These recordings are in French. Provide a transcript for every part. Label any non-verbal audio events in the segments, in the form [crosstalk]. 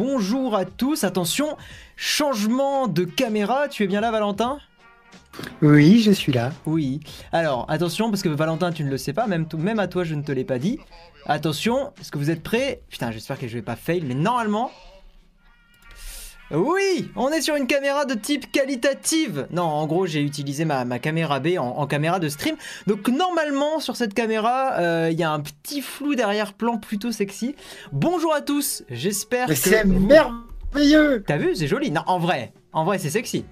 bonjour à tous. Attention, changement de caméra. Tu es bien là, Valentin? Oui, je suis là. Oui. Alors, attention, parce que Valentin, tu ne le sais pas, même, même à toi, je ne te l'ai pas dit. Attention, est-ce que vous êtes prêts? Putain, j'espère que je vais pas fail, mais normalement, oui, on est sur une caméra de type qualitative. Non, en gros, j'ai utilisé ma, caméra B en, caméra de stream. Donc normalement, sur cette caméra, euh, il y a un petit flou derrière-plan plutôt sexy. Bonjour à tous, j'espère que... c'est merveilleux T'as vu, c'est joli. Non, en vrai, en vrai, c'est sexy.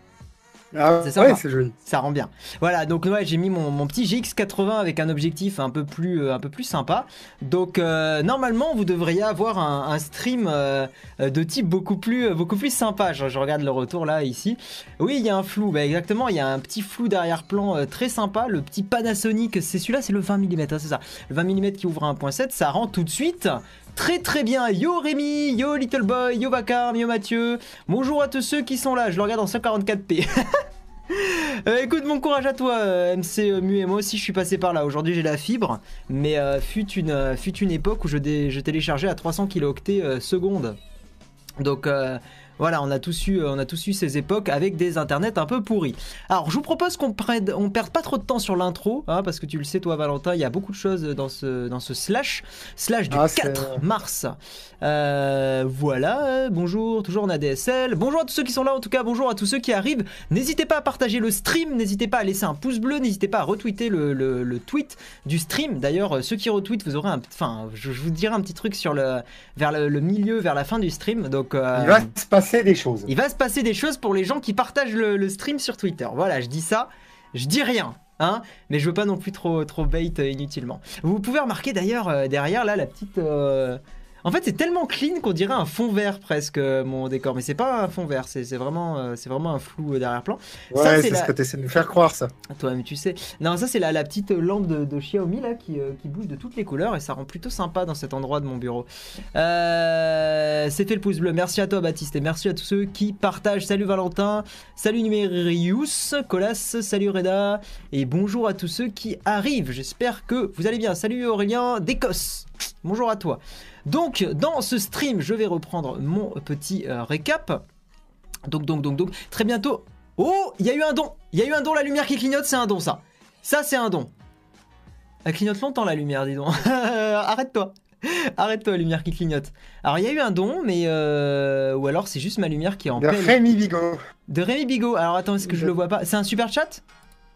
Ah, c'est ouais, c'est joli. Ça rend bien. Voilà, donc ouais, j'ai mis mon, petit GX80 avec un objectif un peu plus, euh, un peu plus sympa. Donc euh, normalement, vous devriez avoir un, stream euh, de type beaucoup plus, beaucoup plus sympa. Je, regarde le retour là ici. Oui, il y a un flou. Bah, exactement, il y a un petit flou derrière-plan très sympa. Le petit Panasonic, c'est celui-là, c'est le 20 mm, hein, c'est ça. Le 20 mm qui ouvre 1.7, ça rend tout de suite très très bien. Yo Rémi, yo Little Boy, yo Vacarme, yo Mathieu. Bonjour à tous ceux qui sont là, je le regarde en 144p. [laughs] Euh, écoute, mon courage à toi, euh, MC euh, Mu et moi aussi je suis passé par là. Aujourd'hui j'ai la fibre, mais fut, une, époque où je, je téléchargeais à 300 kilooctets seconde. Donc voilà, on a tous eu, on a tous eu ces époques avec des internets un peu pourris. Alors, je vous propose qu'on prenne, on perde pas trop de temps sur l'intro, hein, parce que tu le sais, toi, Valentin, il y a beaucoup de choses dans ce, dans ce slash, slash du 4 ah, mars. Euh, voilà, bonjour, toujours en ADSL. Bonjour à tous ceux qui sont là, en tout cas, bonjour à tous ceux qui arrivent. N'hésitez pas à partager le stream, n'hésitez pas à laisser un pouce bleu, n'hésitez pas à retweeter le, le, tweet du stream. D'ailleurs, ceux qui retweetent, vous aurez un, enfin, je, vous dirai un petit truc sur le, vers le, milieu, vers la fin du stream. Donc, euh, il va se passer Il va se passer des choses pour les gens qui partagent le, stream sur Twitter. Voilà, je dis ça, je dis rien. Hein mais je veux pas non plus trop, trop bait euh, inutilement. Vous pouvez remarquer d'ailleurs euh, derrière là la petite, euh, en fait, c'est tellement clean qu'on dirait un fond vert presque euh, mon décor, mais c'est pas un fond vert, c'est vraiment, euh, c'est vraiment un flou euh, derrière-plan. Ouais, c'est ce que tu essaies de nous faire croire ça. Toi-même, tu sais. Non, ça c'est la, la, petite lampe de, Xiaomi là qui, bouge de toutes les couleurs et ça rend plutôt sympa dans cet endroit de mon bureau. c'est fait le pouce bleu. Merci à toi Baptiste et merci à tous ceux qui partagent. Salut Valentin, salut Numerius, Colas, salut Reda et bonjour à tous ceux qui arrivent. J'espère que vous allez bien. Salut Aurélien d'Écosse. Bonjour à toi. Donc, dans ce stream, je vais reprendre mon petit euh, récap. Donc, donc, donc, donc, très bientôt. Oh, il y a eu un don. Il y a eu un don, la lumière qui clignote, c'est un don, ça. Ça, c'est un don. Elle clignote longtemps, la lumière, dis donc. [laughs] Arrête-toi. Arrête-toi, lumière qui clignote. Alors, il y a eu un don, mais. Euh, ou alors, c'est juste ma lumière qui est en De Rémi Bigot. De Rémi Bigot. Alors, attends, est-ce que je le vois pas? C'est un super chat?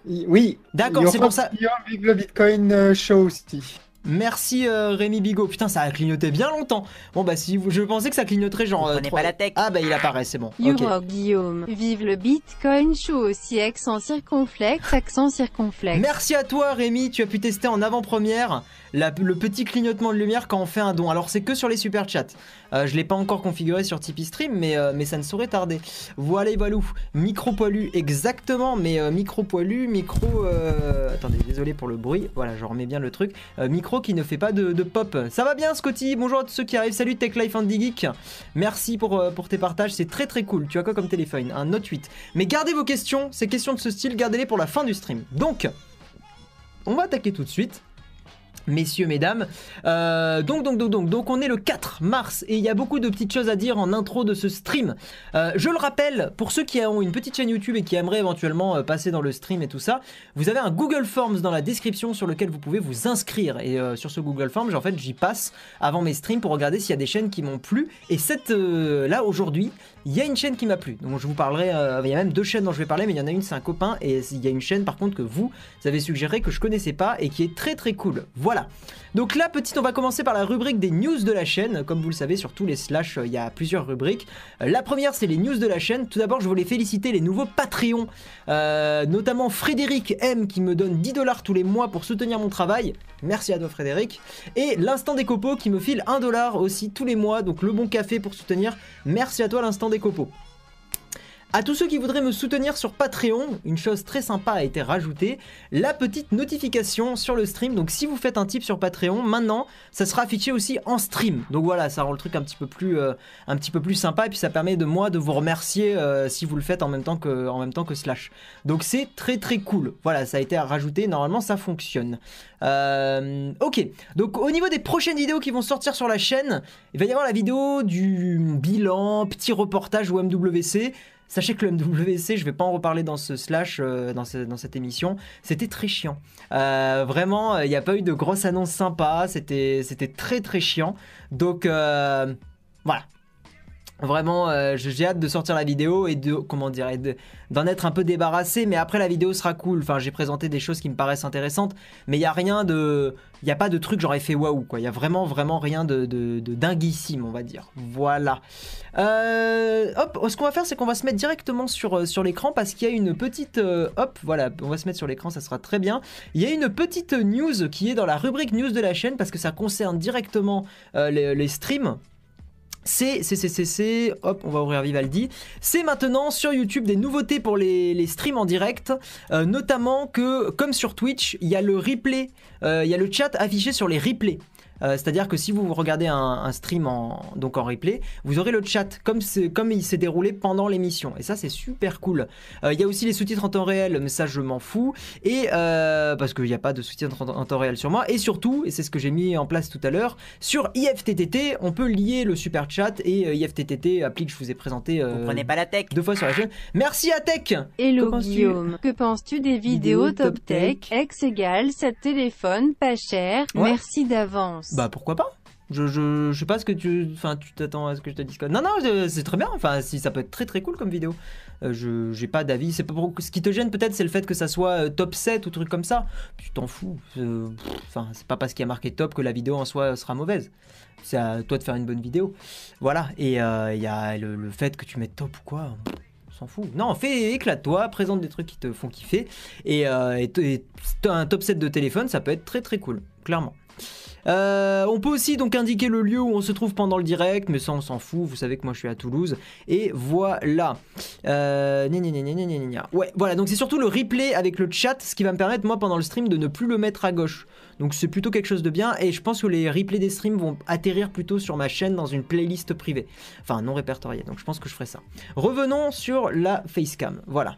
Oui. D'accord, c'est pour ça. le Bitcoin euh, Show aussi. Merci euh, Rémi Bigot. Putain, ça a clignoté bien longtemps. Bon bah si vous... je pensais que ça clignoterait genre. On euh, pas la tech. Ah bah il apparaît, c'est bon. Guillaume. Vive le Bitcoin Show aussi accent circonflexe, accent circonflexe. Merci à toi Rémi, tu as pu tester en avant-première le petit clignotement de lumière quand on fait un don. Alors c'est que sur les super chats. Euh, je l'ai pas encore configuré sur Tipeee Stream, mais, euh, mais ça ne saurait tarder. Voilà, voilà. Micro poilu, exactement, mais euh, micro poilu, micro. Attendez, désolé pour le bruit. Voilà, je remets bien le truc. micro qui ne fait pas de, pop. Ça va bien, Scotty Bonjour à tous ceux qui arrivent. Salut Tech Life Andy Geek. Merci pour, pour tes partages, c'est très très cool. Tu as quoi comme téléphone? Un Note 8. Mais gardez vos questions, ces questions de ce style, gardez-les pour la fin du stream. Donc, on va attaquer tout de suite Messieurs, mesdames. Euh, donc, donc, donc, donc, donc, on est le 4 mars et il y a beaucoup de petites choses à dire en intro de ce stream. Euh, je le rappelle, pour ceux qui ont une petite chaîne YouTube et qui aimeraient éventuellement euh, passer dans le stream et tout ça, vous avez un Google Forms dans la description sur lequel vous pouvez vous inscrire. Et sur ce Google Forms, en fait, j'y passe avant mes streams pour regarder s'il y a des chaînes qui m'ont plu. Et cette là aujourd'hui, il y a une chaîne qui m'a plu. Donc je vous parlerai, il y a même deux chaînes dont je vais parler, mais il y en a une, c'est un copain, et il y a une chaîne par contre que vous, avez suggéré que je connaissais pas et qui est très très cool. Voilà. Donc là, petite, on va commencer par la rubrique des news de la chaîne. Comme vous le savez, sur tous les slash, euh, il y a plusieurs rubriques. Euh, la première, c'est les news de la chaîne. Tout d'abord, je voulais féliciter les nouveaux Patreons, euh, notamment Frédéric M qui me donne 10 dollars tous les mois pour soutenir mon travail. Merci à toi, Frédéric. Et l'instant des copeaux qui me file 1 dollar aussi tous les mois. Donc le bon café pour soutenir. Merci à toi, l'instant des copeaux. À tous ceux qui voudraient me soutenir sur Patreon, une chose très sympa a été rajoutée, la petite notification sur le stream. Donc si vous faites un tip sur Patreon, maintenant ça sera affiché aussi en stream. Donc voilà, ça rend le truc un petit peu plus, euh, un petit peu plus sympa et puis ça permet de moi de vous remercier euh, si vous le faites en même temps que, en même temps que Slash. Donc c'est très très cool. Voilà, ça a été rajouté. Normalement ça fonctionne. Euh, ok, donc au niveau des prochaines vidéos qui vont sortir sur la chaîne, il va y avoir la vidéo du bilan, petit reportage au MWC. Sachez que le MWC, je vais pas en reparler dans ce slash, euh, dans, dans, cette émission, c'était très chiant. Euh, vraiment, il n'y a pas eu de grosses annonces sympas, c'était très très chiant. Donc euh, voilà, Vraiment, euh, j'ai hâte de sortir la vidéo et de, comment dire, d'en être un peu débarrassé. Mais après, la vidéo sera cool. Enfin, j'ai présenté des choses qui me paraissent intéressantes, mais il y a rien de, il y a pas de truc j'aurais fait waouh quoi. Il y a vraiment, vraiment rien de, de, dinguissime, on va dire. Voilà. Euh, hop, ce qu'on va faire, c'est qu'on va se mettre directement sur euh, sur l'écran parce qu'il y a une petite, hop, voilà, on va se mettre sur l'écran, ça sera très bien. Il y a une petite news qui est dans la rubrique news de la chaîne parce que ça concerne directement les streams c'est, c'est, hop, on va ouvrir Vivaldi. C'est maintenant sur YouTube des nouveautés pour les, streams en direct, euh, notamment que, comme sur Twitch, il y a le replay, euh, il y a le chat affiché sur les replays. Euh, c'est-à-dire que si vous regardez un, stream en, donc en replay, vous aurez le chat comme, comme il s'est déroulé pendant l'émission. Et ça, c'est super cool. Euh, il y a aussi les sous-titres en temps réel, mais ça, je m'en fous. Et euh, parce qu'il n'y a pas de sous-titres en, temps réel sur moi. Et surtout, et c'est ce que j'ai mis en place tout à l'heure, sur IFTTT, on peut lier le super chat et IFTTT, appli que je vous ai présenté. vous prenez pas la tech Deux fois sur la chaîne. Merci à Tech Hello Guillaume, que penses-tu des vidéos, top tech, X égale 7 téléphones pas cher Merci d'avance. Bah pourquoi pas je, je, sais pas ce que tu. Enfin, tu t'attends à ce que je te dise quoi. Non, non, c'est très bien. Enfin, si ça peut être très très cool comme vidéo. Euh, je j'ai pas d'avis. C'est ce qui te gêne peut-être, c'est le fait que ça soit euh, top 7 ou truc comme ça. Tu t'en fous. Euh, enfin, c'est pas parce qu'il y a marqué top que la vidéo en soi sera mauvaise. C'est à toi de faire une bonne vidéo. Voilà. Et il y a le, fait que tu mettes top ou quoi. On s'en fout. Non, fais éclate-toi, présente des trucs qui te font kiffer. Et, et un top 7 de téléphone, ça peut être très très cool, clairement. Euh, on peut aussi donc indiquer le lieu où on se trouve pendant le direct, mais ça on s'en fout, vous savez que moi je suis à Toulouse. Et voilà. Euh, ouais, voilà, donc c'est surtout le replay avec le chat, ce qui va me permettre moi pendant le stream de ne plus le mettre à gauche. Donc c'est plutôt quelque chose de bien, et je pense que les replays des streams vont atterrir plutôt sur ma chaîne dans une playlist privée. Enfin non répertoriée, donc je pense que je ferai ça. Revenons sur la facecam, voilà.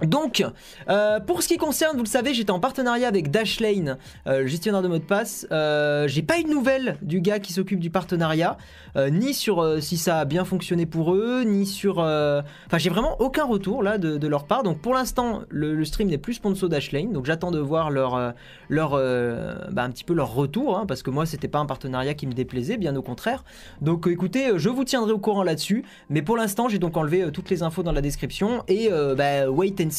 Donc, euh, pour ce qui concerne, vous le savez, j'étais en partenariat avec Dashlane, euh, gestionnaire de mot de passe. Euh, j'ai pas eu de nouvelles du gars qui s'occupe du partenariat, ni sur si ça a bien fonctionné pour eux, ni sur. Enfin, j'ai vraiment aucun retour là de, leur part. Donc, pour l'instant, le, stream n'est plus sponsor Dashlane. Donc, j'attends de voir leur, leur, bah, un petit peu leur retour, hein, parce que moi, c'était pas un partenariat qui me déplaisait, bien au contraire. Donc, écoutez, je vous tiendrai au courant là-dessus. Mais pour l'instant, j'ai donc enlevé toutes les infos dans la description et bah, wait and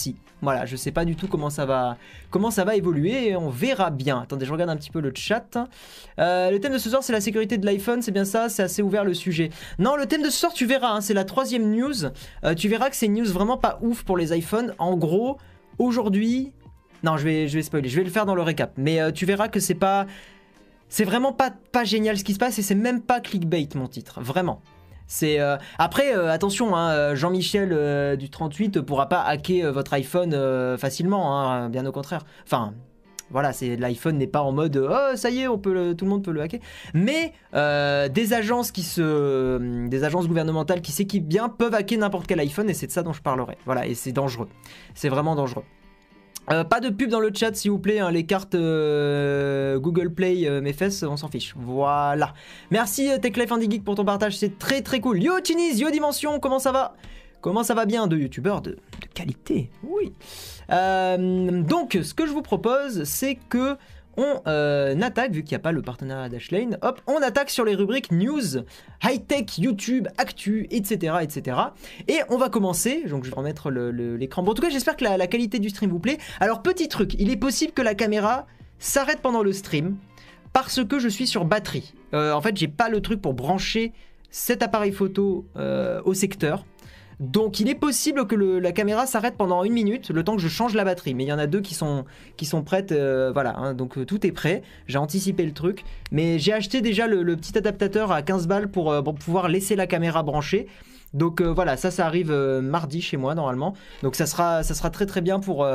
voilà, je sais pas du tout comment ça va, comment ça va évoluer et on verra bien. Attendez, je regarde un petit peu le chat. Euh, le thème de ce soir, c'est la sécurité de l'iPhone, c'est bien ça, c'est assez ouvert le sujet. Non, le thème de ce soir, tu verras, hein, c'est la troisième news. Euh, tu verras que c'est une news vraiment pas ouf pour les iPhones. En gros, aujourd'hui, non, je vais, je vais spoiler, je vais le faire dans le récap, mais euh, tu verras que c'est pas, c'est vraiment pas, pas génial ce qui se passe et c'est même pas clickbait mon titre, vraiment. C'est euh, après euh, attention, hein, euh, Jean-Michel du 38 pourra pas hacker votre iPhone facilement, hein, bien au contraire. Enfin, voilà, l'iPhone n'est pas en mode oh ça y est, peut tout le monde peut le hacker. Mais des agences qui se, des agences gouvernementales qui s'équipent bien peuvent hacker n'importe quel iPhone et c'est de ça dont je parlerai. Voilà, et c'est dangereux. C'est vraiment dangereux. Euh, pas de pub dans le chat s'il vous plaît, hein. les cartes euh, Google Play, euh, mes fesses, on s'en fiche. Voilà. Merci TechLife Geek pour ton partage, c'est très très cool. Yo Chinis, yo Dimension, comment ça va? Comment ça va bien de youtubeurs de, de, qualité? Oui. donc ce que je vous propose, c'est que on euh, attaque, vu qu'il n'y a pas le partenariat Dashlane, hop, on attaque sur les rubriques news, high-tech, YouTube, actu, etc., etc. Et on va commencer, donc je vais remettre l'écran. Bon, en tout cas, j'espère que la, qualité du stream vous plaît. Alors, petit truc, il est possible que la caméra s'arrête pendant le stream parce que je suis sur batterie. Euh, en fait, j'ai pas le truc pour brancher cet appareil photo euh, au secteur. Donc il est possible que la caméra s'arrête pendant une minute, le temps que je change la batterie. Mais il y en a deux qui sont, prêtes, euh, voilà, hein. donc euh, tout est prêt. J'ai anticipé le truc. Mais j'ai acheté déjà le, petit adaptateur à 15 balles pour, pour, pouvoir laisser la caméra branchée. Donc voilà, ça, ça arrive mardi chez moi normalement. Donc ça sera, ça sera très très bien pour...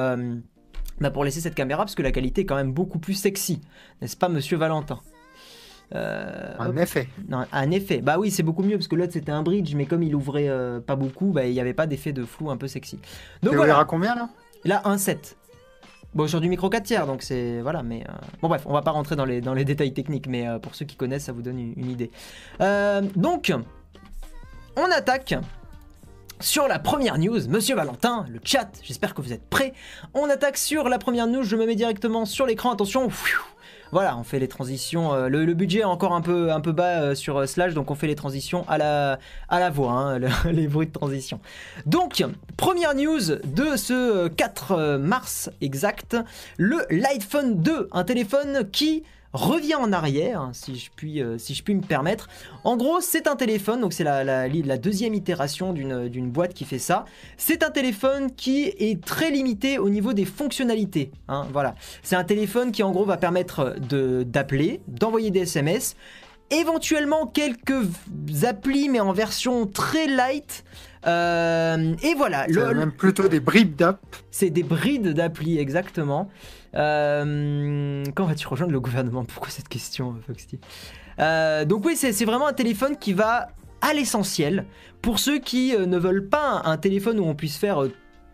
Bah, pour laisser cette caméra parce que la qualité est quand même beaucoup plus sexy, n'est-ce pas, monsieur Valentin? Euh, un effet. Non, un effet. Bah oui, c'est beaucoup mieux parce que l'autre c'était un bridge, mais comme il ouvrait euh, pas beaucoup, bah, il n'y avait pas d'effet de flou un peu sexy. Donc voilà. à combien là? Là, un 7. Bon, sur du micro 4 tiers, donc c'est. Voilà, mais. Euh, bon, bref, on va pas rentrer dans les, dans les détails techniques, mais pour ceux qui connaissent, ça vous donne une, idée. donc, on attaque sur la première news, Monsieur Valentin, le chat, j'espère que vous êtes prêts. On attaque sur la première news, je me mets directement sur l'écran, attention. Voilà, on fait les transitions. Euh, le, budget est encore un peu, un peu bas euh, sur euh, Slash, donc on fait les transitions à la, à la voix, hein, [laughs] les bruits de transition. Donc, première news de ce 4 mars exact, le Lightphone 2, un téléphone qui revient en arrière, hein, si je puis, euh, si je puis me permettre. En gros, c'est un téléphone, donc c'est la, la, deuxième itération d'une boîte qui fait ça. C'est un téléphone qui est très limité au niveau des fonctionnalités. Hein, voilà. C'est un téléphone qui en gros va permettre d'appeler, d'envoyer des SMS, éventuellement quelques applis mais en version très light. Euh, et voilà. C'est même plutôt des brides d'app. C'est des brides d'appli, exactement. Euh, quand vas-tu rejoindre le gouvernement? Pourquoi cette question, Foxty euh, Donc oui, c'est vraiment un téléphone qui va à l'essentiel. Pour ceux qui euh, ne veulent pas un, téléphone où on puisse faire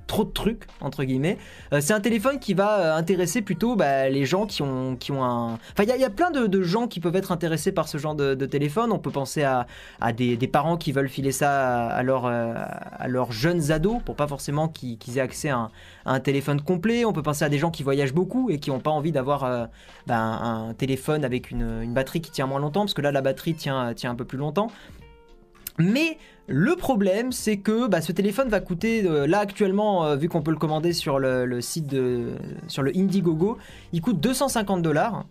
trop de trucs entre guillemets. Euh, c'est un téléphone qui va euh, intéresser plutôt bah, les gens qui ont, qui ont un. Enfin, il y, a plein de, gens qui peuvent être intéressés par ce genre de, téléphone. On peut penser à, des, parents qui veulent filer ça euh, à leurs jeunes ados pour pas forcément qu'ils aient accès à un, téléphone complet. On peut penser à des gens qui voyagent beaucoup et qui n'ont pas envie d'avoir bah, un, téléphone avec une, batterie qui tient moins longtemps parce que là la batterie tient un peu plus longtemps. Mais le problème, c'est que bah, ce téléphone va coûter, euh, là actuellement, euh, vu qu'on peut le commander sur le, site de, sur le Indiegogo, il coûte 250 dollars.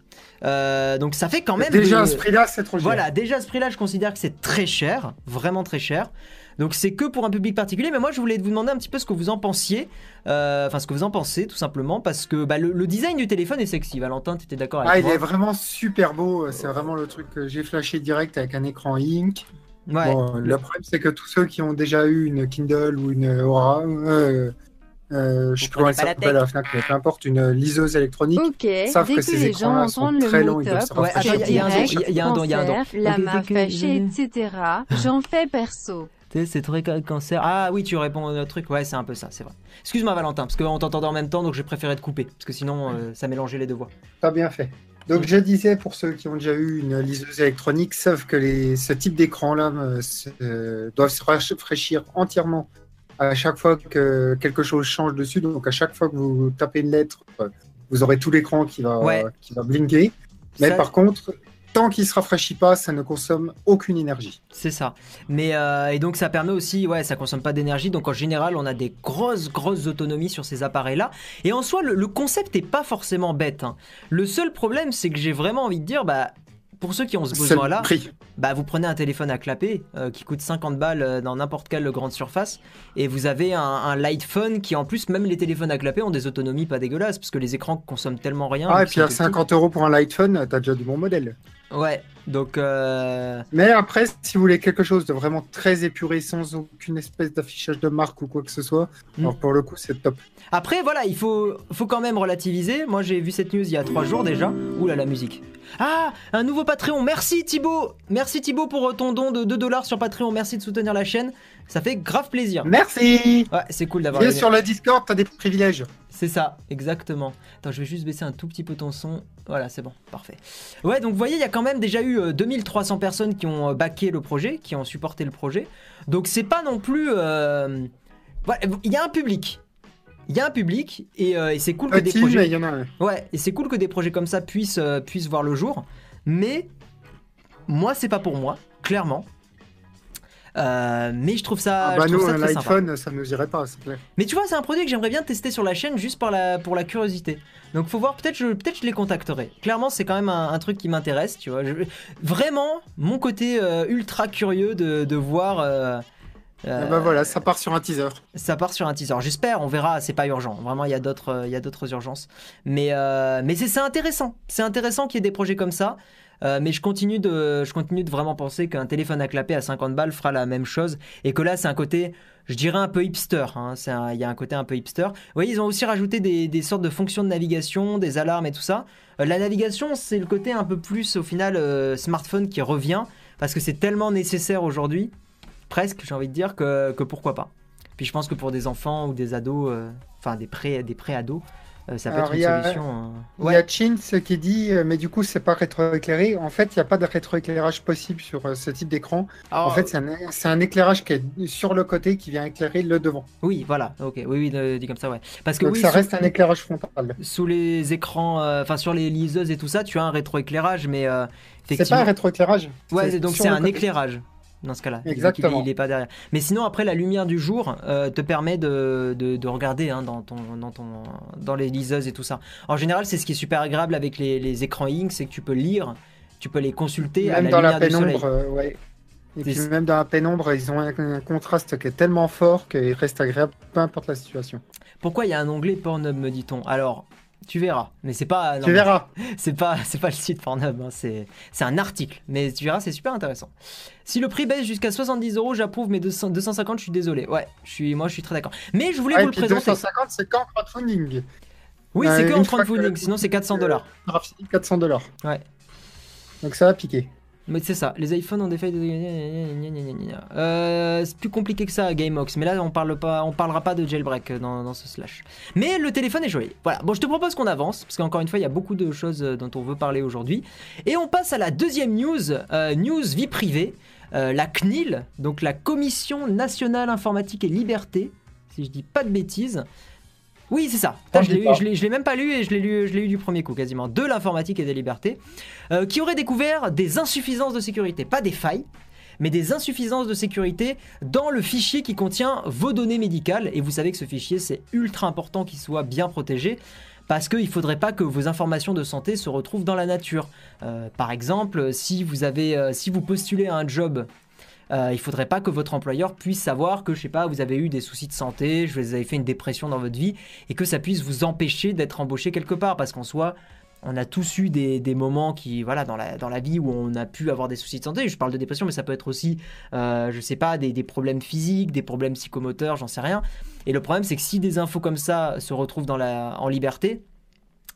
Euh, donc ça fait quand même. Déjà à ce prix-là, c'est trop cher. Voilà, déjà à ce prix-là, je considère que c'est très cher, vraiment très cher. Donc c'est que pour un public particulier, mais moi je voulais vous demander un petit peu ce que vous en pensiez, enfin ce que vous en pensez tout simplement, parce que bah, le, design du téléphone est sexy. Valentin, tu étais d'accord avec ah, moi Il est vraiment super beau, c'est vraiment le truc que j'ai flashé direct avec un écran Ink. Le problème, c'est que tous ceux qui ont déjà eu une Kindle ou une Aura, euh, euh, je sais pas comment ça s'appelle la Fnac, mais peu importe, une liseuse électronique, okay. savent que, ces écrans-là sont très longs. Il y a un don, il y a un don. La marque etc. J'en fais perso. C'est très cancer. Ah oui, tu réponds à notre truc. Ouais, c'est un peu ça, c'est vrai. Excuse-moi, Valentin, parce qu'on t'entendait en même temps, donc j'ai préféré te couper, parce que sinon, euh, ça mélangeait les deux voix. T'as bien fait. Donc je disais, pour ceux qui ont déjà eu une liseuse électronique, savent que les, ce type d'écran-là euh, euh, doivent se rafraîchir entièrement à chaque fois que quelque chose change dessus. Donc à chaque fois que vous tapez une lettre, euh, vous aurez tout l'écran qui va, qui va blinker. Mais par contre, tant qu'il se rafraîchit pas, ça ne consomme aucune énergie. C'est ça. Mais euh, et donc ça permet aussi, ouais, ça consomme pas d'énergie. Donc en général, on a des grosses grosses autonomies sur ces appareils-là. Et en soi, le, concept est pas forcément bête. Hein. Le seul problème, c'est que j'ai vraiment envie de dire, bah pour ceux qui ont ce besoin-là, bah vous prenez un téléphone à clapper euh, qui coûte 50 balles euh, dans n'importe quelle grande surface et vous avez un, light phone qui en plus même les téléphones à clapper ont des autonomies pas dégueulasses parce que les écrans consomment tellement rien. Ah et puis à 50 euros pour un light phone, t'as déjà du bon modèle. Ouais, donc. Euh, Mais après, si vous voulez quelque chose de vraiment très épuré, sans aucune espèce d'affichage de marque ou quoi que ce soit, hmm. alors pour le coup, c'est top. Après, voilà, il faut, faut quand même relativiser. Moi, j'ai vu cette news il y a trois jours déjà. Ouh là, la musique. Ah, un nouveau Patreon. Merci Thibaut. Merci Thibaut pour ton don de 2 dollars sur Patreon. Merci de soutenir la chaîne. Ça fait grave plaisir. Merci. Ouais, c'est cool d'avoir. Viens sur le Discord, t'as des privilèges. C'est ça, exactement. Attends, je vais juste baisser un tout petit peu ton son. Voilà, c'est bon, parfait. Ouais, donc vous voyez, il y a quand même déjà eu 2300 euh, personnes qui ont euh, backé le projet, qui ont supporté le projet. Donc c'est pas non plus... Euh, il y a un public. Il y a un public et, c'est cool que des projets... y en a Ouais, et c'est cool que des projets comme ça puissent, puissent voir le jour. Mais moi, c'est pas pour moi, clairement. Euh, mais je trouve ça. Ah bah nous, un iPhone, ça nous irait pas, plaît. Mais tu vois, c'est un produit que j'aimerais bien tester sur la chaîne juste pour la, pour la curiosité. Donc faut voir, peut-être je, peut je les contacterai. Clairement, c'est quand même un, truc qui m'intéresse, tu vois. vraiment, mon côté euh, ultra curieux de, de voir. Euh, Euh, bah voilà, ça part sur un teaser. Ça part sur un teaser. J'espère, on verra. C'est pas urgent. Vraiment, il y a d'autres, il y a d'autres urgences. Mais, euh, mais c'est intéressant. C'est intéressant qu'il y ait des projets comme ça. Euh, mais je continue, de, je continue de vraiment penser qu'un téléphone à clapper à 50 balles fera la même chose. Et que là, c'est un côté, je dirais, un peu hipster. Hein. Il y a un côté un peu hipster. Vous voyez, ils ont aussi rajouté des, sortes de fonctions de navigation, des alarmes et tout ça. Euh, la navigation, c'est le côté un peu plus, au final, euh, smartphone qui revient. Parce que c'est tellement nécessaire aujourd'hui, presque, j'ai envie de dire, que, que, pourquoi pas. Puis je pense que pour des enfants ou des ados, enfin des pré-ados, des pré ça peut être une solution. Hein. Il y a Chins qui dit, euh, mais du coup, c'est pas rétroéclairé. En fait, il n'y a pas de rétroéclairage possible sur euh, ce type d'écran. En fait, c'est un, éclairage qui est sur le côté qui vient éclairer le devant. Oui, voilà. Ok, oui, oui, dit comme ça, ouais. Parce que Donc oui, ça reste un éclairage frontal. Sous les écrans, enfin sur les liseuses et tout ça, tu as un rétroéclairage, mais c'est pas un rétroéclairage. Ouais, donc c'est un éclairage dans ce cas-là. Exactement. Il, est pas derrière. Mais sinon, après, la lumière du jour euh, te permet de, de, regarder hein, dans, ton, dans, ton, dans les liseuses et tout ça. En général, c'est ce qui est super agréable avec les, les écrans Ink, c'est que tu peux lire, tu peux les consulter même à la dans lumière la pénombre, euh, ouais. Et puis même dans la pénombre, ils ont un, contraste qui est tellement fort qu'il reste agréable, peu importe la situation. Pourquoi il y a un onglet Pornhub, me dit-on? Alors, tu verras, mais c'est pas. tu verras. C'est pas, c'est pas le site Pornhub, hein, c'est, c'est un article. Mais tu verras, c'est super intéressant. Si le prix baisse jusqu'à 70 euros, j'approuve, mais 200, 250, je suis désolé. Ouais, je suis, moi, je suis très d'accord. Mais je voulais vous le présenter. 250, c'est qu'en crowdfunding. Oui, c'est qu'en crowdfunding. Sinon, c'est 400 dollars. 400 dollars. Ouais. Donc ça va piquer. Mais c'est ça, les iPhones ont des failles de... Euh, c'est plus compliqué que ça, GameOx, mais là on parle pas, on parlera pas de jailbreak dans, ce slash. Mais le téléphone est joli. Voilà, bon je te propose qu'on avance, parce qu'encore une fois il y a beaucoup de choses euh, dont on veut parler aujourd'hui. Et on passe à la deuxième news, euh, news vie privée, la CNIL, donc la Commission Nationale Informatique et Liberté, si je dis pas de bêtises. Oui, c'est ça. je l'ai même pas lu et je l'ai lu, eu du premier coup quasiment. De l'informatique et des libertés, euh, qui aurait découvert des insuffisances de sécurité, pas des failles, mais des insuffisances de sécurité dans le fichier qui contient vos données médicales. Et vous savez que ce fichier, c'est ultra important qu'il soit bien protégé. Parce qu'il ne faudrait pas que vos informations de santé se retrouvent dans la nature. Euh, par exemple, si vous, avez, euh, si vous postulez à un job euh, il faudrait pas que votre employeur puisse savoir que, je sais pas, vous avez eu des soucis de santé, vous avez fait une dépression dans votre vie, et que ça puisse vous empêcher d'être embauché quelque part, parce qu'en soi, on a tous eu des, moments qui, voilà, dans la, vie où on a pu avoir des soucis de santé. Je parle de dépression, mais ça peut être aussi, euh, je sais pas, des, problèmes physiques, des problèmes psychomoteurs, j'en sais rien. Et le problème, c'est que si des infos comme ça se retrouvent en liberté,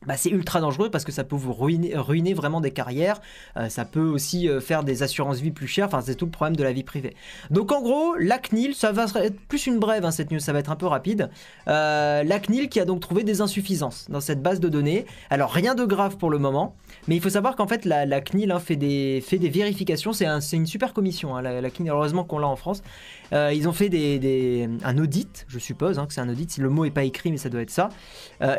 bah, c'est ultra dangereux parce que ça peut vous ruiner, ruiner vraiment des carrières, euh, ça peut aussi euh, faire des assurances vie plus chères, enfin c'est tout le problème de la vie privée. Donc en gros, la CNIL, ça va être plus une brève hein, cette news, ça va être un peu rapide. Euh, la CNIL qui a donc trouvé des insuffisances dans cette base de données. Alors rien de grave pour le moment, mais il faut savoir qu'en fait la, CNIL hein, fait, des, fait des vérifications, c'est un, une super commission, hein, la, CNIL, heureusement qu'on l'a en France. Ils ont fait un audit, je suppose que c'est un audit, le mot est pas écrit mais ça doit être ça.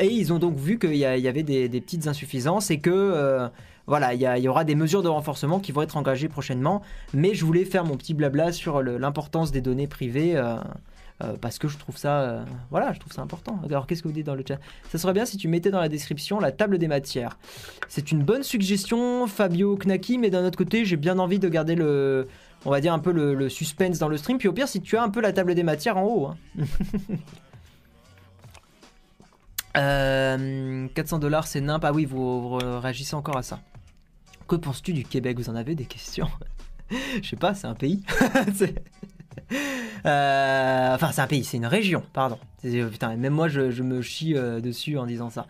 et ils ont donc vu qu'il y, avait des, petites insuffisances et que euh, voilà, il y, aura des mesures de renforcement qui vont être engagées prochainement. Mais je voulais faire mon petit blabla sur l'importance des données privées. Euh, euh, parce que je trouve ça, voilà, je trouve ça important. Alors, qu'est-ce que vous dites dans le chat? Ça serait bien si tu mettais dans la description la table des matières. C'est une bonne suggestion, Fabio Knaki, mais d'un autre côté, j'ai bien envie de garder le, on va dire un peu le, suspense dans le stream. Puis au pire, si tu as un peu la table des matières en haut. Hein. 400 [laughs] euh, dollars, c'est nimp. Ah oui, vous, réagissez encore à ça. Que penses-tu du Québec? Vous en avez des questions? [laughs] Je sais pas, c'est un pays. [laughs] Euh, enfin, c'est un pays, c'est une région, pardon. Putain, même moi, je, me chie euh, dessus en disant ça.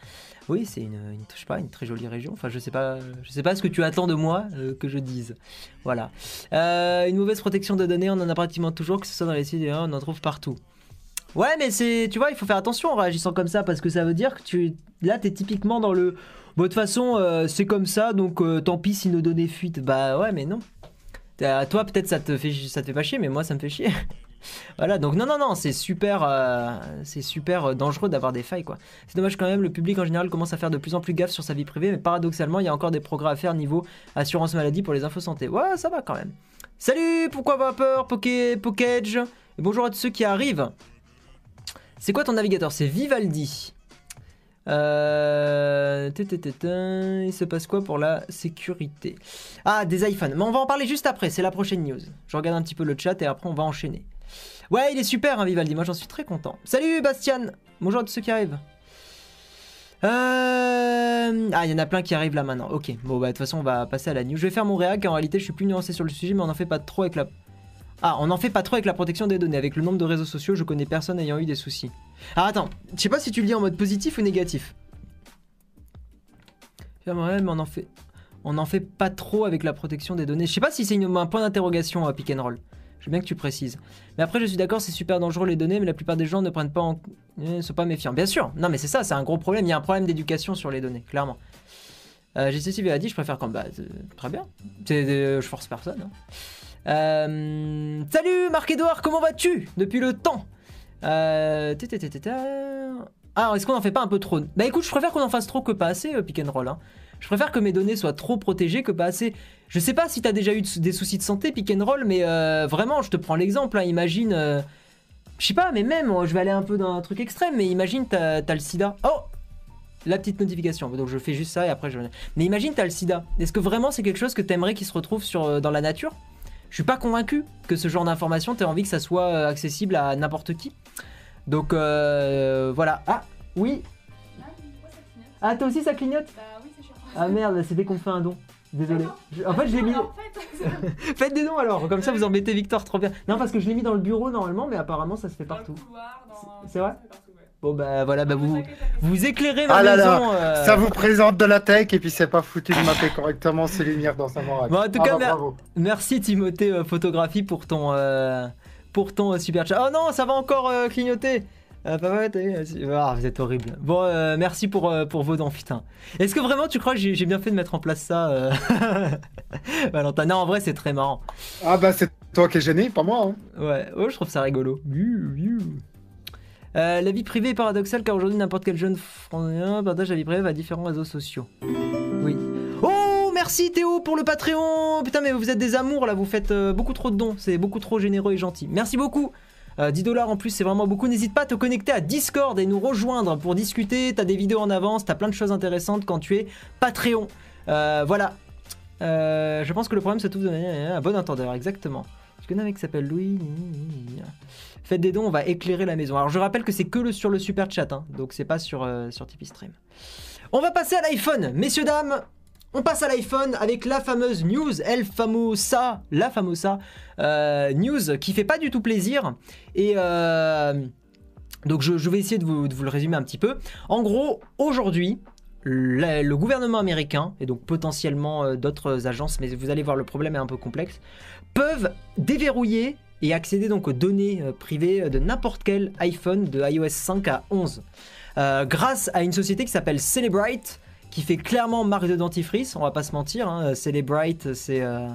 Oui, c'est une, je sais pas, une très jolie région. Enfin, je sais pas, je sais pas ce que tu attends de moi que je dise. Voilà. une mauvaise protection de données, on en a pratiquement toujours, que ce soit dans les sites, on en trouve partout. Ouais, mais c'est, tu vois, il faut faire attention en réagissant comme ça parce que ça veut dire que tu, là, t'es typiquement dans le. De toute façon, euh, c'est comme ça, donc euh, tant pis si nos données fuitent. Bah ouais, mais non. toi, peut-être ça te fait, ça te fait pas chier, mais moi, ça me fait chier. [laughs] voilà, donc non, non, non, c'est super, euh, c'est super dangereux d'avoir des failles, quoi. C'est dommage quand même, le public en général commence à faire de plus en plus gaffe sur sa vie privée, mais paradoxalement, il y a encore des progrès à faire niveau assurance maladie pour les infos santé. Ouais, ça va quand même. Salut, pourquoi avoir peur, Poké, Pokége Et bonjour à tous ceux qui arrivent. C'est quoi ton navigateur? C'est Vivaldi. Euh... Il se passe quoi pour la sécurité? Ah, des iPhones. Mais on va en parler juste après, c'est la prochaine news. Je regarde un petit peu le chat et après on va enchaîner. Ouais, il est super, hein, Vivaldi. Moi, j'en suis très content. Salut, Bastian. Bonjour à tous ceux qui arrivent. Euh... Ah, il y en a plein qui arrivent là maintenant. Ok, bon, bah, de toute façon, on va passer à la news. Je vais faire mon réac. En réalité, je suis plus nuancé sur le sujet, mais on en fait pas trop avec la. Ah, on en fait pas trop avec la protection des données. Avec le nombre de réseaux sociaux, je connais personne ayant eu des soucis. Alors, attends, je sais pas si tu le dis en mode positif ou négatif. Ouais, mais on en fait. On en fait pas trop avec la protection des données. Je sais pas si c'est un point d'interrogation à pick and roll. Je veux bien que tu précises. Mais après, je suis d'accord, c'est super dangereux les données, mais la plupart des gens ne prennent pas en. ne sont pas méfiants. Bien sûr, non, mais c'est ça, c'est un gros problème. Il y a un problème d'éducation sur les données, clairement. Euh, JCC a dit, je préfère quand. Bah, euh, très bien. Euh, je force personne. hein. Euh, salut Marc-Edouard, comment vas-tu? Depuis le temps euh. Ah, est-ce qu'on en fait pas un peu trop? Bah écoute, je préfère qu'on en fasse trop que pas assez, pick and roll. hein. Je préfère que mes données soient trop protégées que pas assez. Je sais pas si t'as déjà eu de- des soucis de santé, pick and roll, mais euh, vraiment, je te prends l'exemple. hein, imagine, euh, je sais pas, mais même, euh, je vais aller un peu dans un truc extrême, mais imagine t'as le sida. Oh la petite notification. Donc je fais juste ça et après je. Mais imagine t'as le sida. Est-ce que vraiment c'est quelque chose que t'aimerais qu'il se retrouve sur, dans la nature? Je suis pas convaincu que ce genre d'information, t'aies envie que ça soit accessible à n'importe qui. Donc euh, voilà. Ah oui. Ah toi aussi ça clignote? Ah merde, c'était qu'on fait un don. Désolé. Je- En fait, je l'ai mis. En fait, [laughs] Faites des dons alors, comme ça vous embêtez Victor trop bien. Non, parce que je l'ai mis dans le bureau normalement, mais apparemment ça se fait dans partout. le couloir, dans- C'est vrai partout, ouais. Bon bah voilà, bah Après, vous, vous éclairez ma Ah là là, maison. euh, Ça vous présente de la tech et puis c'est pas foutu de mapper correctement ses lumières dans sa morale. Bon, en tout Ah cas, bah, mer- bravo. Merci Timothée euh, Photographie pour ton, euh, pour ton euh, super chat. Oh non, ça va encore euh, clignoter. Euh, pas mal, t'as vu, c'est- Ah, vous êtes horrible. Bon, euh, merci pour, euh, pour vos dons, putain. Est-ce que vraiment tu crois que j'ai bien fait de mettre en place ça, euh, [laughs] Valentin? Non, en vrai, c'est très marrant. Ah bah c'est toi qui es gêné, pas moi. hein. Ouais, oh, je trouve ça rigolo. Euh, la vie privée est paradoxale car aujourd'hui n'importe quel jeune français partage la vie privée à différents réseaux sociaux. Oui. Oh, merci Théo pour le Patreon. Putain, mais vous êtes des amours là, vous faites beaucoup trop de dons, c'est beaucoup trop généreux et gentil. Merci beaucoup. Euh, 10 dollars en plus, c'est vraiment beaucoup. N'hésite pas à te connecter à Discord et nous rejoindre pour discuter. T'as des vidéos en avance, t'as plein de choses intéressantes quand tu es Patreon. Euh, voilà. Euh, je pense que le problème se trouve de à bon entendeur, exactement. Je connais un mec qui s'appelle Louis. Faites des dons, on va éclairer la maison. Alors je rappelle que c'est que sur le super chat, hein, donc c'est pas sur, euh, sur Tipeee Stream. On va passer à l'iPhone, messieurs dames. On passe à l'iPhone avec la fameuse news, El Famosa, la Famosa euh, news qui fait pas du tout plaisir. Et euh, donc je, vais essayer de vous, le résumer un petit peu. En gros, aujourd'hui, le, gouvernement américain, et donc potentiellement euh, d'autres agences, mais vous allez voir le problème est un peu complexe, peuvent déverrouiller et accéder donc aux données privées de n'importe quel iPhone de iOS 5 à 11. Euh, grâce à une société qui s'appelle Celebrite, qui fait clairement marque de dentifrice, on va pas se mentir. hein, Celebrite, c'est. euh,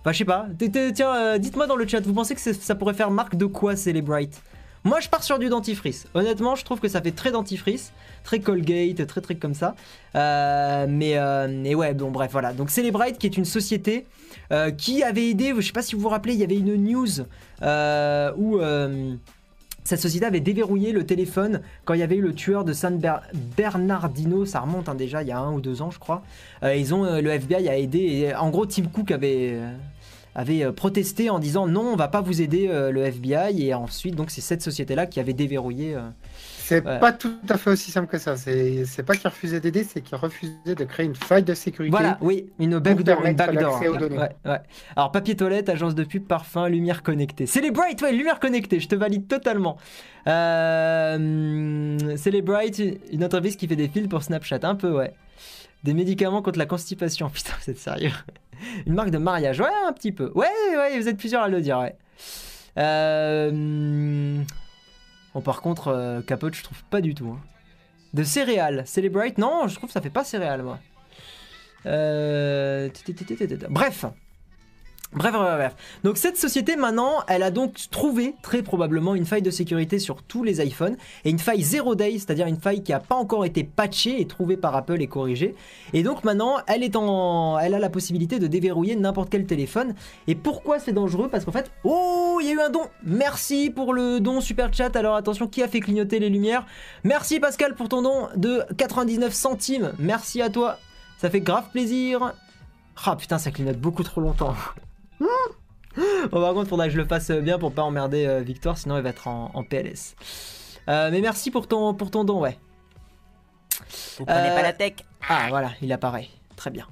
Enfin, je sais pas. Tiens, euh, dites-moi dans le chat, vous pensez que c'est- ça pourrait faire marque de quoi Celebrite Moi, je pars sur du dentifrice. Honnêtement, je trouve que ça fait très dentifrice, très Colgate, très truc comme ça. Euh, mais, euh, mais ouais, bon, bref, voilà. Donc, Celebrite, qui est une société qui avait aidé, je sais pas si vous vous rappelez, il y avait une news où. Euh, cette société avait déverrouillé le téléphone quand il y avait eu le tueur de San Ber- Bernardino, ça remonte hein, déjà il y a un ou deux ans je crois. Euh, ils euh, le FBI a aidé et en gros Tim Cook avait euh, euh, protesté en disant non on va pas vous aider euh, le FBI et ensuite donc c'est cette société là qui avait déverrouillé. C'est Ouais. pas tout à fait aussi simple que ça. C'est pas qu'ils refusaient d'aider, c'est qu'ils refusaient de créer une faille de sécurité. Voilà, oui, une backdoor, une backdoor. l'accès aux Ouais, données. ouais, ouais. Alors papier toilette, agence de pub, parfum, lumière connectée. Celebrite, ouais, lumière connectée, je te valide totalement. Euh, Celebrite, une entreprise qui fait des fils pour Snapchat, un peu, ouais. Des médicaments contre la constipation, [laughs] putain, vous êtes sérieux? Une marque de mariage, ouais, un petit peu. Ouais, ouais, vous êtes plusieurs à le dire, ouais. Euh... Bon, par contre, euh, Capote, je trouve pas du tout. hein. De céréales, Celebrite, non, je trouve que ça fait pas céréales, moi. Euh, Bref. Bref, bref, bref. Donc cette société maintenant, elle a donc trouvé très probablement une faille de sécurité sur tous les iPhones et une faille zero day, c'est-à-dire une faille qui n'a pas encore été patchée et trouvée par Apple et corrigée. Et donc maintenant, elle est en, elle a la possibilité de déverrouiller n'importe quel téléphone. Et pourquoi c'est dangereux? Parce qu'en fait, oh, il y a eu un don. Merci pour le don super chat. Alors attention, qui a fait clignoter les lumières? Merci Pascal pour ton don de 99 centimes. Merci à toi. Ça fait grave plaisir. Ah putain, ça clignote beaucoup trop longtemps. Bon, par contre, faudra que je le fasse bien pour pas emmerder euh, Victoire, sinon il va être en, en PLS. Euh, mais merci pour ton, pour ton don, ouais. Vous prenez Euh, pas la tech Ah, voilà, il apparaît. Très bien.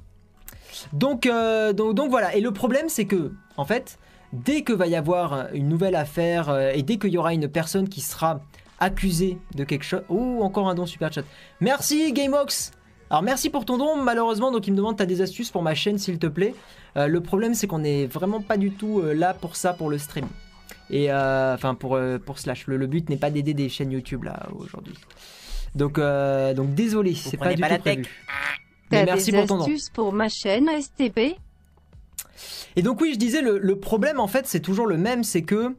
Donc, euh, donc, donc voilà. Et le problème, c'est que, en fait, dès que va y avoir une nouvelle affaire euh, et dès qu'il y aura une personne qui sera accusée de quelque chose. Oh, encore un don super chat. Merci, GameOx. Alors, merci pour ton don. Malheureusement, donc, il me demande, t'as des astuces pour ma chaîne, s'il te plaît? Euh, le problème, c'est qu'on n'est vraiment pas du tout euh, là pour ça, pour le stream. Et euh, enfin, pour, euh, pour Slash. Le, le but n'est pas d'aider des chaînes YouTube, là, aujourd'hui. Donc, euh, donc désolé, c'est pas du pas tout la tech. prévu. Mais merci des pour ton don. astuces pour ma chaîne STP Et donc oui, je disais, le, le problème en fait, c'est toujours le même, c'est que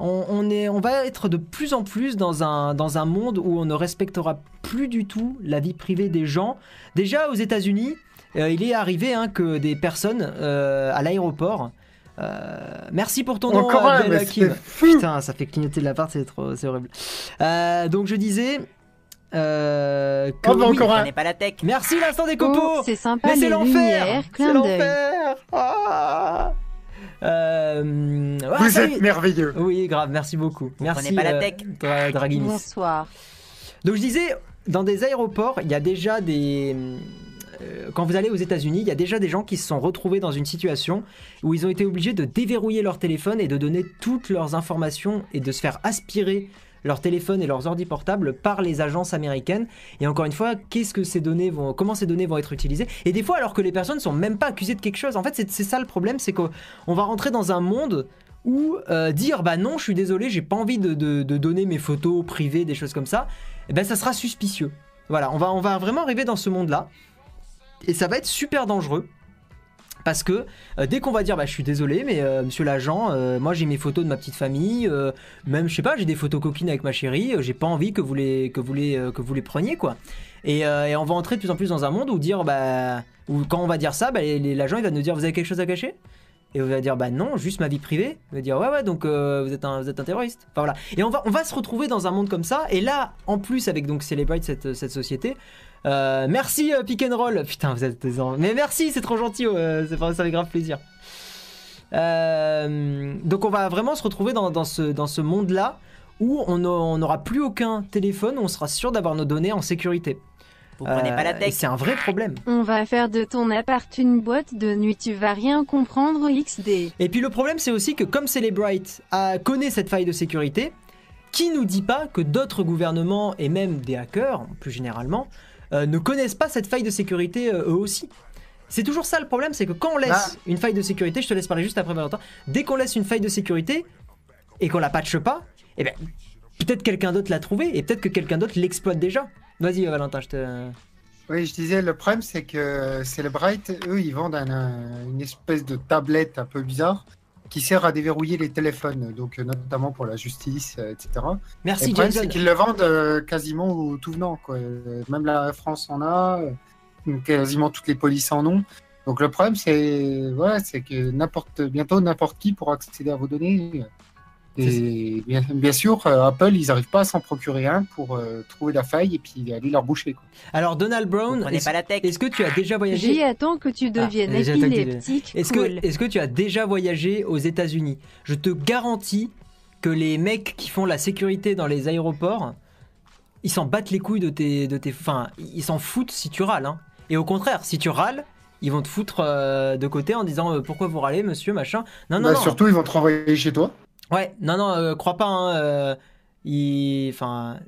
on, on est, on va être de plus en plus dans un, dans un monde où on ne respectera plus du tout la vie privée des gens. Déjà aux États-Unis, euh, il est arrivé hein, que des personnes euh, à l'aéroport. euh, merci pour ton nom, Abdel Hakim. Putain, ça fait clignoter de la part, c'est trop, c'est horrible. Euh, donc je disais euh, que Oh, bah, oui. encore un. Pas la tech Merci l'instant des copeaux. Oh, c'est sympa Mais c'est l'enfer C'est l'enfer Ah Euh, ah, Vous êtes merveilleux. Oui, grave, merci beaucoup. merci, prenez pas la euh, tech. Dra- Dragimis. Bonsoir. Donc je disais, dans des aéroports, il y a déjà des... euh, Quand vous allez aux États-Unis, il y a déjà des gens qui se sont retrouvés dans une situation où ils ont été obligés de déverrouiller leur téléphone et de donner toutes leurs informations et de se faire aspirer leur téléphone et leurs ordi portables par les agences américaines. Et encore une fois, qu'est-ce que ces données vont, comment ces données vont être utilisées? Et des fois, alors que les personnes sont même pas accusées de quelque chose. En fait, c'est ça le problème, c'est qu'on va rentrer dans un monde où euh, dire bah non, je suis désolé, j'ai pas envie de, de- donner mes photos privées, des choses comme ça, eh ben ça sera suspicieux. Voilà, on va, on va vraiment arriver dans ce monde-là. Et ça va être super dangereux. Parce que euh, dès qu'on va dire bah je suis désolé mais euh, monsieur l'agent euh, moi j'ai mes photos de ma petite famille même je sais pas j'ai des photos coquines avec ma chérie j'ai pas envie que vous les que vous les que vous les preniez quoi. Et, on va entrer de plus en plus dans un monde où dire bah où quand on va dire ça bah, l'agent il va nous dire vous avez quelque chose à cacher? Et on va dire bah non juste ma vie privée. Il va dire ouais ouais donc vous êtes un vous êtes un terroriste. Enfin voilà. Et on va on va se retrouver dans un monde comme ça. Et là en plus avec donc Celebrate cette cette société euh, merci euh, Pick and Roll. Putain, vous êtes des en- Mais merci, c'est trop gentil. euh, c'est- ça fait grave plaisir. Euh, donc on va vraiment se retrouver dans, dans ce, dans ce monde-là où on n'a- on n'aura plus aucun téléphone, où on sera sûr d'avoir nos données en sécurité. Vous prenez pas la Euh, tech c'est un vrai problème. On va faire de ton appart une boîte de nuit, tu vas rien comprendre XD. Et puis le problème, c'est aussi que comme Celebrite a, connaît cette faille de sécurité, qui nous dit pas que d'autres gouvernements et même des hackers, plus généralement, euh, ne connaissent pas cette faille de sécurité euh, eux aussi C'est toujours ça le problème, c'est que quand on laisse Ah. une faille de sécurité, je te laisse parler juste après Valentin, dès qu'on laisse une faille de sécurité et qu'on la patche pas, eh ben peut-être quelqu'un d'autre l'a trouvé et peut-être que quelqu'un d'autre l'exploite déjà. Vas-y euh, Valentin, je te... Oui, je disais, le problème, c'est que Celebrite, eux, ils vendent un- un- une espèce de tablette un peu bizarre qui sert à déverrouiller les téléphones, donc euh, notamment pour la justice, euh, etc. Et Merci le problème, c'est qu'ils le vendent euh, quasiment au tout venant. Quoi. Même la France en a, quasiment toutes les polices en ont. Donc le problème, c'est voilà, c'est que n'importe bientôt n'importe qui pourra accéder à vos données. Et bien, bien sûr, euh, Apple, ils n'arrivent pas à s'en procurer un pour euh, trouver la faille et puis aller leur boucher. Quoi. Alors Donald Brown, est-ce que tu as déjà voyagé? J'y attends que tu deviennes Ah, épileptique. Est-ce cool. que, est que tu as déjà voyagé aux États-Unis? Je te garantis que les mecs qui font la sécurité dans les aéroports, ils s'en battent les couilles de tes. De tes enfin, ils s'en foutent si tu râles. hein. Et au contraire, si tu râles, ils vont te foutre euh, de côté en disant euh, pourquoi vous râlez, monsieur, machin? Non, non, Bah, non. Surtout, ils vont te renvoyer chez toi. Ouais, non, non, euh, crois pas. Hein, euh, Enfin.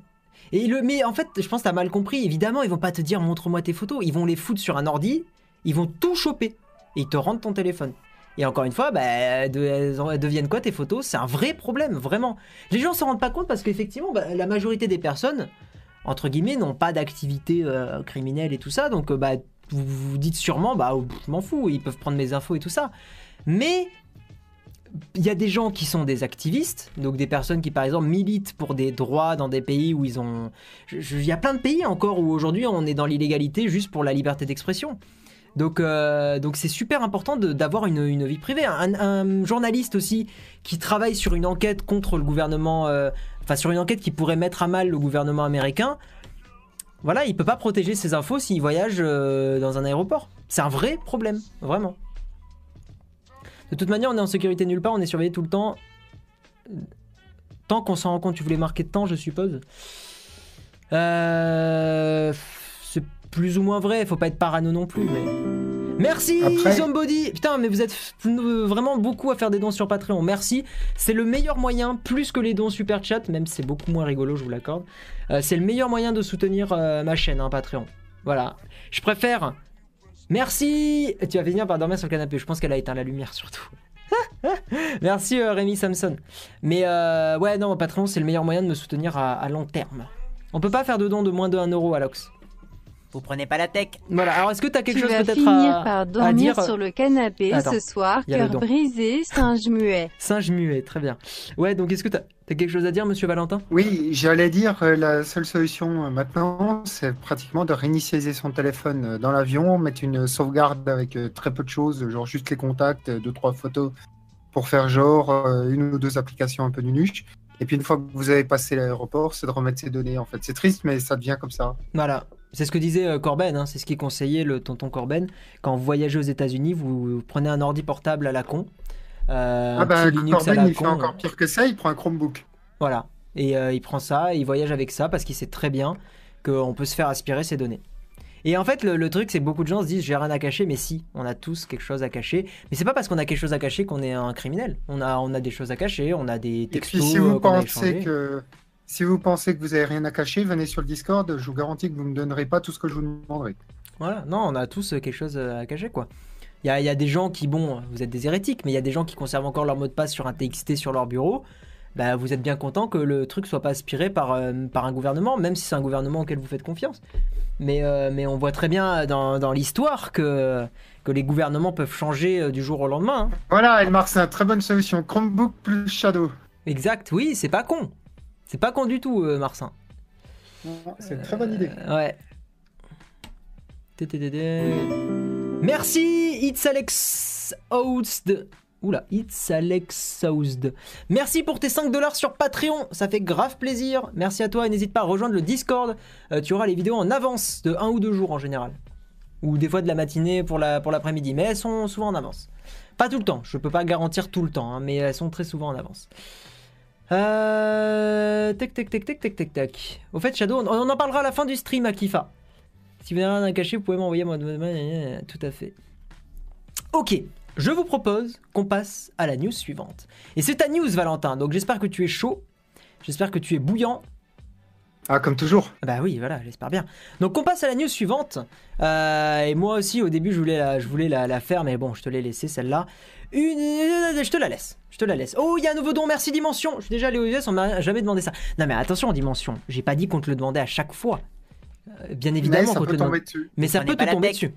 Et le, mais en fait, je pense que t'as mal compris. Évidemment, ils vont pas te dire montre-moi tes photos. Ils vont les foutre sur un ordi. Ils vont tout choper. Et ils te rendent ton téléphone. Et encore une fois, bah, elles, en- elles deviennent quoi tes photos? C'est un vrai problème, vraiment. Les gens se rendent pas compte parce qu'effectivement, bah, la majorité des personnes, entre guillemets, n'ont pas d'activité euh, criminelle et tout ça. Donc, bah, vous vous dites sûrement, bah, oh, je m'en fous, ils peuvent prendre mes infos et tout ça. Mais il y a des gens qui sont des activistes, donc des personnes qui par exemple militent pour des droits dans des pays où ils ont... Il y a plein de pays encore où aujourd'hui on est dans l'illégalité juste pour la liberté d'expression. Donc euh, donc c'est super important d'avoir une, une vie privée. Un, un journaliste aussi qui travaille sur une enquête contre le gouvernement, euh, enfin sur une enquête qui pourrait mettre à mal le gouvernement américain, voilà, il peut pas protéger ses infos s'il voyage euh, dans un aéroport. C'est un vrai problème, vraiment. De toute manière, on est en sécurité nulle part, on est surveillé tout le temps. Tant qu'on s'en rend compte, tu voulais marquer de temps, je suppose. Euh, c'est plus ou moins vrai, faut pas être parano non plus, mais. Merci Après- Somebody Putain, mais vous êtes vraiment beaucoup à faire des dons sur Patreon. Merci. C'est le meilleur moyen, plus que les dons super chat, même si c'est beaucoup moins rigolo, je vous l'accorde. Euh, c'est le meilleur moyen de soutenir euh, ma chaîne, hein, Patreon. Voilà. Je préfère. Merci Tu vas finir par dormir sur le canapé. Je pense qu'elle a éteint la lumière surtout. [laughs] Merci euh, Rémi Samson. Mais euh, ouais, non, Patreon, c'est le meilleur moyen de me soutenir à, à long terme. On peut pas faire de dons de moins de 1 euro, Alox. Vous prenez pas la tech Voilà, alors est-ce que t'as quelque Tu chose peut-être finir à, par à dormir dire sur le canapé Attends, ce soir, cœur brisé, singe muet. [laughs] Singe muet, très bien. Ouais, donc est-ce que t'as as quelque chose à dire, monsieur Valentin? Oui, j'allais dire, euh, la seule solution euh, maintenant, c'est pratiquement de réinitialiser son téléphone euh, dans l'avion, mettre une sauvegarde avec euh, très peu de choses, genre juste les contacts, euh, deux, trois photos pour faire genre euh, une ou deux applications un peu nunuches. Et puis une fois que vous avez passé l'aéroport, c'est de remettre ces données en fait. C'est triste, mais ça devient comme ça. Voilà. C'est ce que disait euh, Corben, hein, c'est ce qui conseillait le tonton Corben. Quand vous voyagez aux États-Unis, vous, prenez un ordi portable à la con. euh, ah bah, la il fait con. encore pire que ça, il prend un Chromebook. Voilà. Et euh, il prend ça, et il voyage avec ça parce qu'il sait très bien qu'on peut se faire aspirer ses données. Et en fait, le, le truc, c'est que beaucoup de gens se disent j'ai rien à cacher, mais si, on a tous quelque chose à cacher. Mais c'est pas parce qu'on a quelque chose à cacher qu'on est un criminel. On a, on a des choses à cacher, on a des Et textos puis si euh, vous pensez que si vous pensez que vous avez rien à cacher, venez sur le Discord. Je vous garantis que vous me donnerez pas tout ce que je vous demanderai. Voilà, non, on a tous euh, quelque chose euh, à cacher, quoi. Il y a, il y a des gens qui, bon, vous êtes des hérétiques, mais il y a des gens qui conservent encore leur mot de passe sur un TXT sur leur bureau. Bah, vous êtes bien content que le truc soit pas aspiré par, euh, par un gouvernement, même si c'est un gouvernement auquel vous faites confiance. Mais, euh, mais on voit très bien dans, dans l'histoire que, que les gouvernements peuvent changer du jour au lendemain. hein. Voilà, Elmar, c'est une très bonne solution. Chromebook plus Shadow. Exact, oui, c'est pas con. C'est pas con du tout, euh, Marcin. C'est une très bonne idée. Euh, ouais. Merci, It's Alex Housed. Oula, It's Alex Housed. Merci pour tes 5 dollars sur Patreon, ça fait grave plaisir. Merci à toi et n'hésite pas à rejoindre le Discord. Euh, tu auras les vidéos en avance de 1 ou 2 jours en général. Ou des fois de la matinée pour la pour l'après-midi, mais elles sont souvent en avance. Pas tout le temps, je peux pas garantir tout le temps, hein, mais elles sont très souvent en avance. Euh... Tac, tac, tac, tac, tac, tac, tac. Au fait, Shadow, on en parlera à la fin du stream à Kifa. Si vous n'avez rien à cacher, vous pouvez m'envoyer moi. Tout à fait. Ok, je vous propose qu'on passe à la news suivante. Et c'est ta news, Valentin. Donc j'espère que tu es chaud. J'espère que tu es bouillant. Ah, comme toujours. Bah oui, voilà, j'espère bien. Donc on passe à la news suivante. Euh, et moi aussi, au début, je voulais la, je voulais la, la faire, mais bon, je te l'ai laissé celle-là. Une, je te la laisse. Je te la laisse. Oh, il y a un nouveau don, merci Dimension. Je suis déjà allé aux US, on m'a jamais demandé ça. Non mais attention, Dimension. J'ai pas dit qu'on te le demandait à chaque fois. Euh, bien Mais évidemment ça qu'on te peut tomber dessus. Mais ça peut te tomber dessus.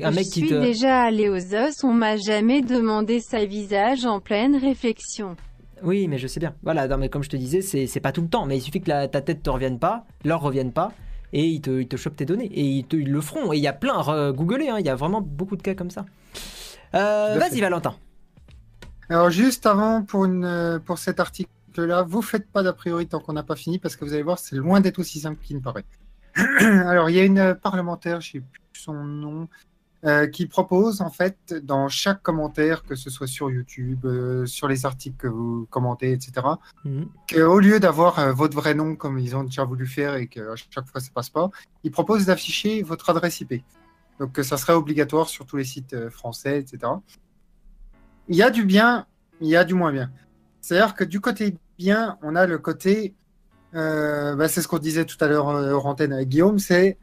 Un mec Je qui suis te. déjà allé aux os, on m'a jamais demandé sa visage en pleine réflexion. Oui, mais je sais bien. Voilà, non, mais comme je te disais, c'est pas tout le temps. Mais il suffit que la- ta tête te revienne pas, leur revienne pas, et ils te, ils te chopent tes données. Et ils, te- ils le feront. Et il y a plein, re- googlez, hein, il y a vraiment beaucoup de cas comme ça. Euh, à Vas-y. Valentin. Alors juste avant, pour, une, pour cet article-là, vous faites pas d'a priori tant qu'on n'a pas fini, parce que vous allez voir, c'est loin d'être aussi simple qu'il ne paraît. [clears throat] Alors il y a une parlementaire, je sais plus son nom, euh, qui propose en fait dans chaque commentaire, que ce soit sur YouTube, euh, sur les articles que vous commentez, etc., Mhm. qu'au lieu d'avoir euh, votre vrai nom comme ils ont déjà voulu faire et qu'à chaque fois ça passe pas, ils proposent d'afficher votre adresse IP. Donc que ça serait obligatoire sur tous les sites français, etc. Il y a du bien, il y a du moins bien. C'est-à-dire que du côté bien, on a le côté, euh, bah, c'est ce qu'on disait tout à l'heure euh, hors antenne avec Guillaume, c'est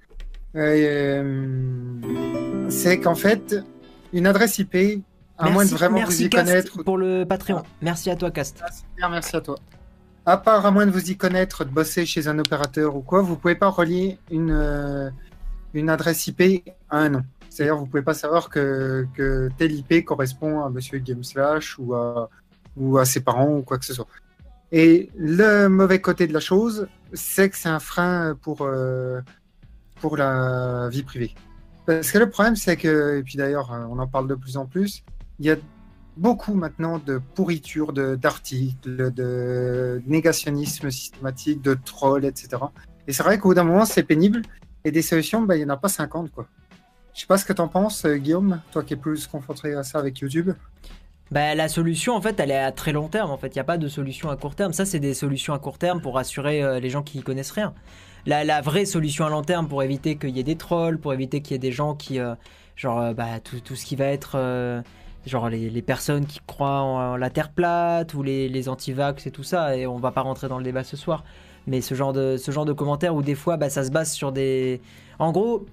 euh, c'est qu'en fait, une adresse IP, à moins de vraiment vous y Cast, connaître, pour le Patreon. Merci à toi, Cast. ah, merci à toi. À part, à moins de vous y connaître, de bosser chez un opérateur ou quoi, vous pouvez pas relier une, euh, une adresse IP à un nom. C'est-à-dire, vous pouvez pas savoir que, que tel IP correspond à Monsieur Game Slash ou à, ou à ses parents ou quoi que ce soit. Et le mauvais côté de la chose, c'est que c'est un frein pour, euh, pour la vie privée. Parce que le problème, c'est que, et puis d'ailleurs, euh, on en parle de plus en plus, il y a beaucoup maintenant de pourriture d'articles, de, négationnisme systématique, de trolls, etc. Et c'est vrai qu'au bout d'un moment, c'est pénible. Et des solutions, bah, il n'y en a pas 50. Quoi. Je sais pas ce que tu en penses, euh, Guillaume, toi qui es plus confronté à ça avec YouTube. Bah, la solution, en fait, elle est à très long terme. En fait, il n'y a pas de solution à court terme. Ça, c'est des solutions à court terme pour rassurer euh, les gens qui y connaissent rien. La, vraie solution à long terme pour éviter qu'il y ait des trolls, pour éviter qu'il y ait des gens qui, euh, genre, euh, bah, tout, ce qui va être, euh, genre, les, personnes qui croient en, la Terre plate ou les, les anti-vax et tout ça. Et on va pas rentrer dans le débat ce soir. Mais ce genre de, ce commentaires où des fois, bah, ça se base sur des. En gros,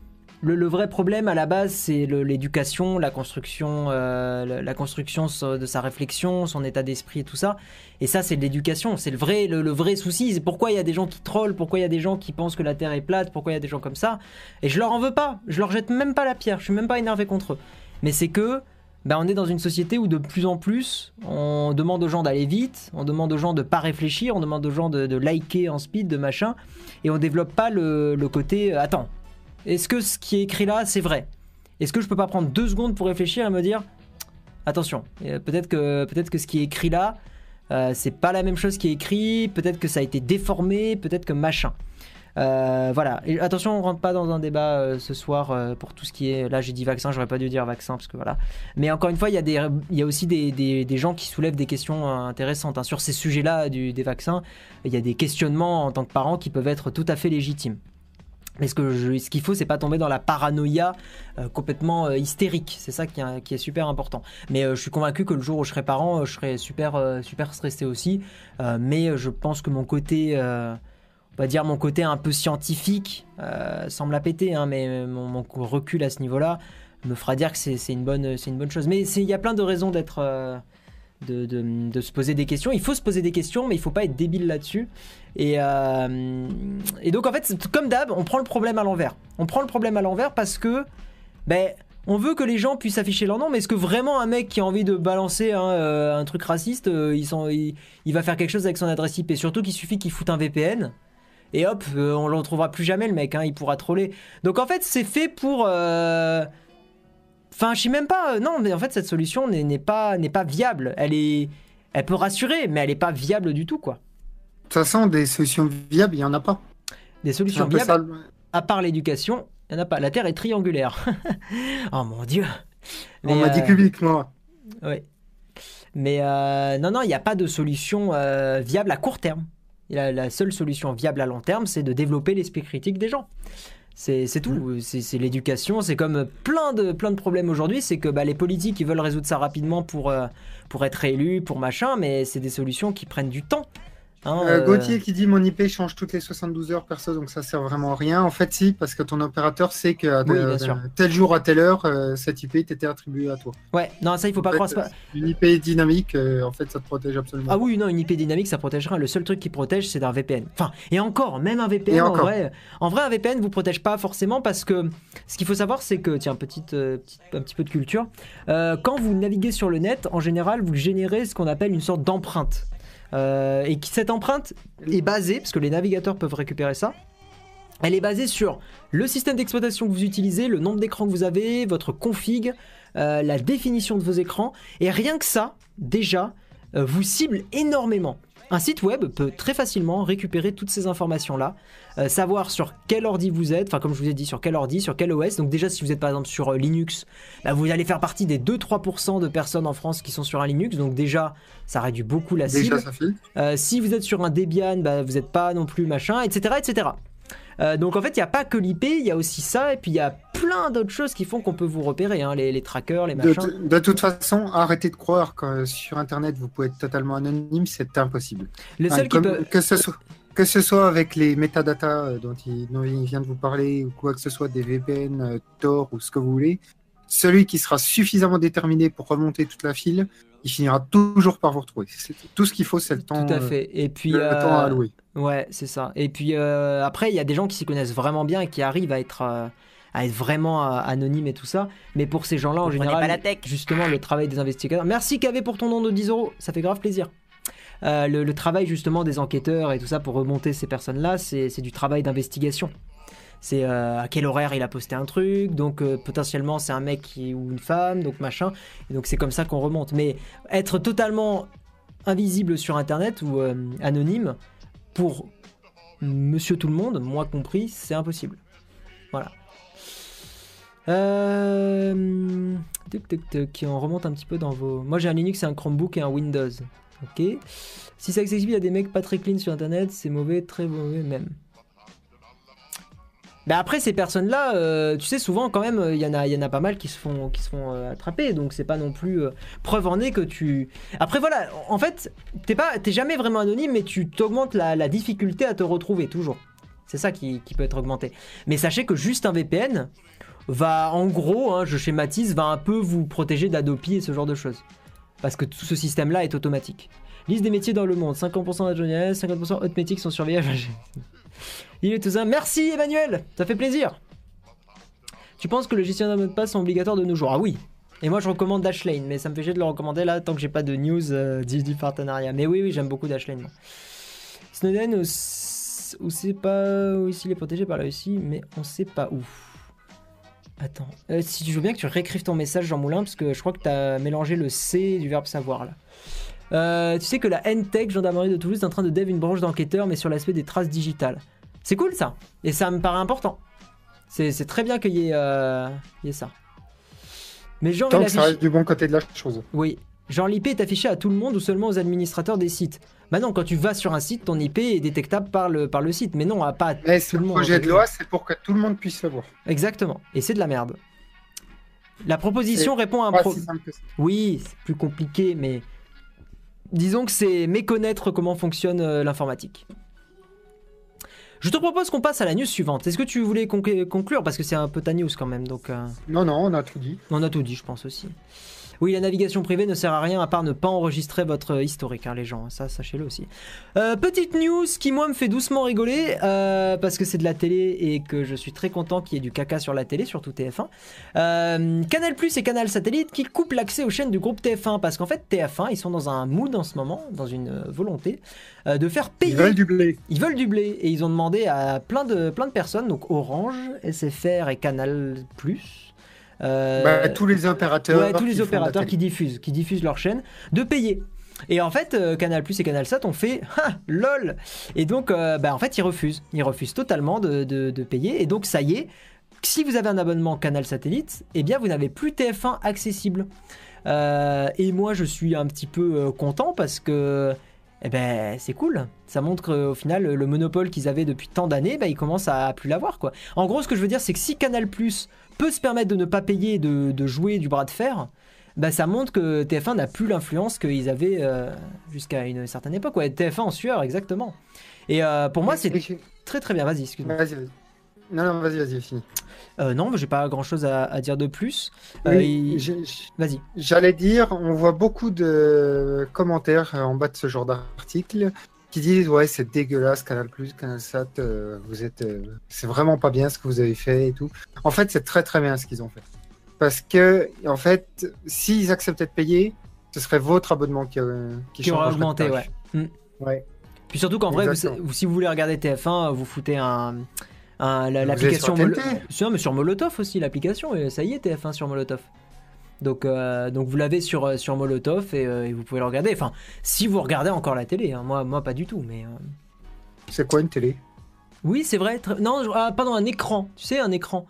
le, vrai problème à la base, c'est l'éducation, la construction, euh, la, construction de sa réflexion, son état d'esprit et tout ça. Et ça, c'est l'éducation. C'est le vrai, le, vrai souci. C'est pourquoi il y a des gens qui trollent, pourquoi il y a des gens qui pensent que la Terre est plate, pourquoi il y a des gens comme ça. Et je leur en veux pas. Je leur jette même pas la pierre. Je suis même pas énervé contre eux. Mais c'est que, ben, on est dans une société où de plus en plus, on demande aux gens d'aller vite, on demande aux gens de pas réfléchir, on demande aux gens de, liker en speed, de machin, et on développe pas le, le côté. Attends, est-ce que ce qui est écrit là, c'est vrai? Est-ce que je peux pas prendre deux secondes pour réfléchir et me dire attention, euh, peut-être que ce qui est écrit là, euh, c'est pas la même chose qui est écrit, peut-être que ça a été déformé, peut-être que machin. Euh, voilà. Attention, on rentre pas dans un débat ce soir pour tout ce qui est. Là, j'ai dit vaccin, j'aurais pas dû dire vaccin parce que voilà. Mais encore une fois, il y a aussi des, gens qui soulèvent des questions intéressantes hein. sur ces sujets-là des vaccins. Il y a des questionnements en tant que parents qui peuvent être tout à fait légitimes. Mais ce qu'il faut, c'est pas tomber dans la paranoïa euh, complètement euh, hystérique. C'est ça qui est, super important. Mais euh, je suis convaincu que le jour où je serai parent, je serai super, super stressé aussi. Mais je pense que mon côté, on va dire mon côté un peu scientifique, me la péter, hein, mais mon, recul à ce niveau-là me fera dire que c'est une une bonne chose. Mais il y a plein de raisons d'être, de, se poser des questions. Il faut se poser des questions, mais il faut pas être débile là-dessus. Et, euh, donc en fait, comme d'hab, on prend le problème à l'envers. On prend le problème à l'envers parce que, ben, on veut que les gens puissent afficher leur nom, mais est-ce que vraiment un mec qui a envie de balancer hein, euh, un truc raciste, euh, il, va faire quelque chose avec son adresse IP Surtout qu'il suffit qu'il foute un VPN. Et hop, on le retrouvera plus jamais le mec, hein, il pourra troller. Donc en fait, c'est fait pour. Enfin, je sais même pas. euh, Non, mais en fait, cette solution n'est n'est pas, n'est pas viable. Elle est, elle peut rassurer, mais elle est pas viable du tout, quoi. De toute façon, des solutions viables, il n'y en a pas. Des solutions viables, à part l'éducation, il n'y en a pas. La Terre est triangulaire. [laughs] oh mon dieu. On Mais, m'a dit euh, cubique, moi. Ouais. Mais euh, non, non, il n'y a pas de solution euh, viable à court terme. La, la seule solution viable à long terme, c'est de développer l'esprit critique des gens. C'est tout. C'est c'est l'éducation. C'est comme plein de, plein de problèmes aujourd'hui. C'est que bah, les politiques, ils veulent résoudre ça rapidement pour, euh, pour être élus, pour machin, mais c'est des solutions qui prennent du temps. Hein, Euh, euh, Gauthier qui dit mon IP change toutes les 72 heures perso, donc ça sert vraiment à rien. En fait, si, parce que ton opérateur sait que Oui, de- tel jour à telle heure, euh, cette IP t'était attribuée à toi. Ouais, non, ça, il faut pas fait, croire. pas- Une IP dynamique, euh, en fait, ça te protège absolument. Ah oui, non, une IP dynamique, ça protégera. Le seul truc qui protège, c'est d'un VPN. Enfin, et encore, même un VPN, en vrai, en vrai, un VPN vous protège pas forcément parce que ce qu'il faut savoir, c'est que, tiens, petite, euh, petite- un petit peu de culture. Euh, quand vous naviguez sur le net, en général, vous générez ce qu'on appelle une sorte d'empreinte. Euh, et cette empreinte est basée, parce que les navigateurs peuvent récupérer ça. Elle est basée sur le système d'exploitation que vous utilisez, le nombre d'écrans que vous avez, votre config, euh, la définition de vos écrans. Et rien que ça, déjà, euh, vous cible énormément. Un site web peut très facilement récupérer toutes ces informations-là, euh, savoir sur quel ordi vous êtes, enfin comme je vous ai dit, sur quel ordi, sur quel OS. Donc déjà, si vous êtes par exemple sur euh, Linux, bah, vous allez faire partie des 2-3% de personnes en France qui sont sur un Linux. Donc déjà, ça réduit beaucoup la cible. Déjà, ça. Euh, si vous êtes sur un Debian, bah, vous n'êtes pas non plus machin, etc. etc. Euh, donc en fait, il n'y a pas que l'IP, il y a aussi ça, et puis il y a plein d'autres choses qui font qu'on peut vous repérer, hein, les, les trackers, les machins. de toute façon, arrêtez de croire que sur Internet, vous pouvez être totalement anonyme, c'est impossible. Le qui peut... que, ce soit, que ce soit avec les métadatas euh, dont il, dont il vient de vous parler, ou quoi que ce soit, des VPN, euh, Tor ou ce que vous voulez, celui qui sera suffisamment déterminé pour remonter toute la file, il finira toujours par vous retrouver. C'est- Tout ce qu'il faut, c'est le temps, Tout à euh, fait. Et puis, le, le euh, temps à allouer. ouais, c'est ça. Et puis euh, après, il y a des gens qui s'y connaissent vraiment bien et qui arrivent à être, euh, à être vraiment euh, anonymes et tout ça. Mais pour ces gens-là, en général, pas la tech. justement, le travail des investigateurs. Merci KV pour ton don de 10 euros, ça fait grave plaisir. Euh, le, le travail justement des enquêteurs et tout ça pour remonter ces personnes-là, c'est du travail d'investigation. C'est euh, à quel horaire il a posté un truc, donc euh, potentiellement c'est un mec qui- ou une femme, donc machin. Et donc c'est comme ça qu'on remonte. Mais être totalement invisible sur Internet ou euh, anonyme, pour monsieur tout le monde, moi compris, c'est impossible. Voilà. Euh... tuc, tuc, on remonte un petit peu dans vos. Moi j'ai un Linux, un Chromebook et un Windows. Ok. Si c'est accessible à des mecs pas très clean sur internet, c'est mauvais, très mauvais même. Bah après ces personnes-là, euh, tu sais souvent quand même, il y en a, pas mal qui se font, euh, attraper, donc c'est pas non plus euh, preuve en est que tu. Après voilà, en fait, t'es jamais vraiment anonyme, mais tu t'augmentes la, difficulté à te retrouver toujours. C'est ça qui, peut être augmenté. Mais sachez que juste un VPN va, en gros, hein, je schématise, va un peu vous protéger d'Adopi et ce genre de choses, parce que tout ce système-là est automatique. Liste des métiers dans le monde 50% d'ingénieurs, 50% autres métiers qui sont surveillés. Il est tout ça. Merci Emmanuel, ça fait plaisir. Tu penses que le gestionnaire de mot de passe sont obligatoires de nos jours? Ah oui. Et moi je recommande Dashlane, mais ça me fait chier de le recommander là tant que j'ai pas de news euh, du, partenariat. Mais oui, oui, j'aime beaucoup Dashlane. Snowden, où c'est pas où il est protégé par la Russie, mais on sait pas où. Attends, Euh, si tu veux bien que tu réécrives ton message Jean Moulin, parce que je crois que tu as mélangé le C du verbe savoir là. Euh, tu sais que la NTech, gendarmerie de Toulouse, est en train de dev une branche d'enquêteurs, mais sur l'aspect des traces digitales. C'est cool ça, et ça me paraît important. C'est très bien qu'il y, ait, euh, il y ait ça. Mais genre, Tant que ça reste du bon côté de la chose. oui. Genre l'IP est affiché à tout le monde ou seulement aux administrateurs des sites. Bah non, quand tu vas sur un site, ton IP est détectable par le, par le site. Mais non, à pas à Mais tout le monde. projet de loi, c'est pour que tout le monde puisse le voir. Exactement. Et c'est de la merde. La proposition répond à un Pas pro... si simple que ça. Oui, c'est plus compliqué, mais disons que c'est méconnaître comment fonctionne euh, l'informatique. Je te propose qu'on passe à la news suivante. Est-ce que tu voulais conc- conclure? Parce que c'est un peu ta news quand même, donc... euh, Non, non, on a tout dit. On a tout dit, je pense aussi. Oui, la navigation privée ne sert à rien à part ne pas enregistrer votre historique, hein, les gens. Ça, sachez-le aussi. Euh, petite news qui, moi, me fait doucement rigoler euh, parce que c'est de la télé et que je suis très content qu'il y ait du caca sur la télé, surtout TF1. Euh, Canal Plus et Canal Satellite qui coupent l'accès aux chaînes du groupe TF1 parce qu'en fait, TF1, ils sont dans un mood en ce moment, dans une euh, volonté euh, de faire payer. Ils veulent du blé. Ils veulent du blé et ils ont demandé à plein de, plein de personnes, donc Orange, SFR et Canal Plus. Euh, Bah, tous les opérateurs. Ouais, tous qui les la opérateurs qui diffusent, qui diffusent leur chaîne, de payer. Et en fait, euh, Canal Plus et Canal Sat ont fait [laughs] ah, lol. Et donc, euh, bah, en fait, ils refusent. Ils refusent totalement de, de- de payer. Et donc, ça y est, si vous avez un abonnement Canal Satellite, eh bien, vous n'avez plus TF1 accessible. Euh, et moi, je suis un petit peu content parce que. Eh ben, c'est cool. Ça montre qu'au final, le monopole qu'ils avaient depuis tant d'années, bah, ils commencent à plus l'avoir, quoi. En gros, ce que je veux dire, c'est que si Canal Plus peut se permettre de ne pas payer et de, de jouer du bras de fer, bah, ça montre que TF1 n'a plus l'influence qu'ils avaient euh, jusqu'à une certaine époque. Ouais, TF1 en sueur, exactement. Et euh, pour moi, c'est très très bien. Vas-y, excuse-moi. Vas-y, vas-y. Non, non, vas-y, vas-y, fini. Euh, non, j'ai pas grand chose à, à dire de plus. Euh, Oui, il- Vas-y. J'allais dire, on voit beaucoup de commentaires en bas de ce genre d'article qui disent ouais c'est dégueulasse Canal Plus, Canal Sat, euh, vous êtes, euh, c'est vraiment pas bien ce que vous avez fait et tout. En fait c'est très très bien ce qu'ils ont fait parce que en fait s'ils acceptaient de payer, ce serait votre abonnement qui, euh, qui, Qui aura changerait de augmenté, ouais. Ouais. Puis surtout qu'en vrai, vous, si vous voulez regarder TF1, vous foutez un, l'application. Sur- mais sur Molotov aussi, l'application, et ça y est, TF1 sur Molotov. Donc, euh, donc vous l'avez sur, euh, sur Molotov et, euh, et vous pouvez le regarder. Enfin, si vous regardez encore la télé, hein. moi, moi pas du tout, mais. euh, C'est quoi une télé? Oui, c'est vrai. très- Non, je- ah, pardon, un écran. Tu sais, un écran.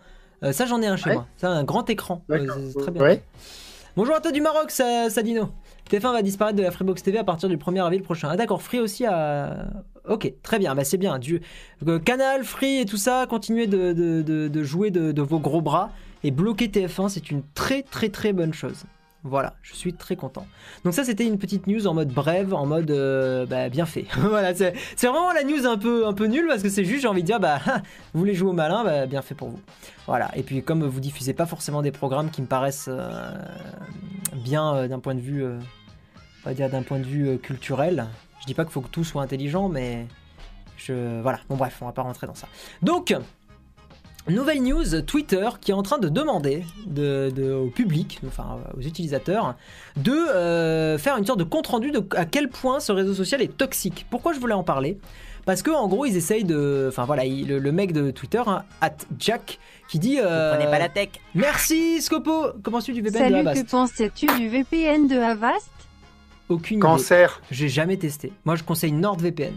Ça, j'en ai un chez Ouais. moi. Ça, un grand écran. C'est très bien. Ouais. Bonjour à toi du Maroc, Sa- Sadino. TF1 va disparaître de la Freebox TV à partir du 1er avril prochain. Ah d'accord, Free aussi a... Ok, très bien, bah c'est bien. Du... euh, Canal, Free et tout ça, continuez de, de- de- de jouer de vos gros bras. Et bloquer TF1, c'est une très très très bonne chose. Voilà, je suis très content. Donc ça, c'était une petite news en mode brève, en mode euh, bah, bien fait. [laughs] voilà, c'est vraiment la news un peu, un peu nulle parce que c'est juste, j'ai envie de dire, bah, vous voulez jouer au malin, bah, bien fait pour vous. Voilà, et puis comme vous diffusez pas forcément des programmes qui me paraissent euh, bien euh, d'un point de vue, on va dire d'un point de vue culturel, je dis pas qu'il faut que tout soit intelligent, mais je, voilà, bon bref, on va pas rentrer dans ça. Donc, nouvelle news, Twitter qui est en train de demander de, de- au public, enfin aux utilisateurs, de euh, faire une sorte de compte rendu de à quel point ce réseau social est toxique. Pourquoi je voulais en parler? Parce que en gros ils essayent de, enfin voilà, il- le, le mec de Twitter, hein, at Jack, qui dit, euh, Vous prenez pas la tech. merci Scopo, comment tu du VPN de Salut, Avast que penses-tu du VPN de Avast? Aucune idée. Cancer. J'ai jamais testé. Moi, je conseille NordVPN.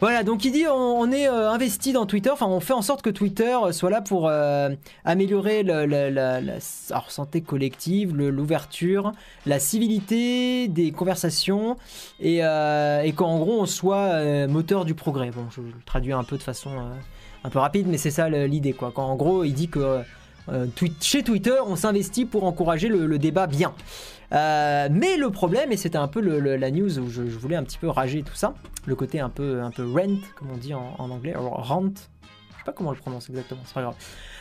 Voilà, donc il dit on, est euh, investi dans Twitter, enfin on fait en sorte que Twitter soit là pour euh, améliorer la, santé collective, le- l'ouverture, la civilité des conversations et, euh, qu'en gros on soit euh, moteur du progrès. Bon, je, le traduis un peu de façon euh, un peu rapide, mais c'est ça l'idée quoi. Quand en gros il dit que euh, chez Twitter on s'investit pour encourager le débat bien. Euh, mais le problème, et c'était un peu le- la news où je, voulais un petit peu rager tout ça, le côté un peu, un peu rent, comme on dit en, anglais, rent, je sais pas comment on le prononce exactement, c'est pas grave,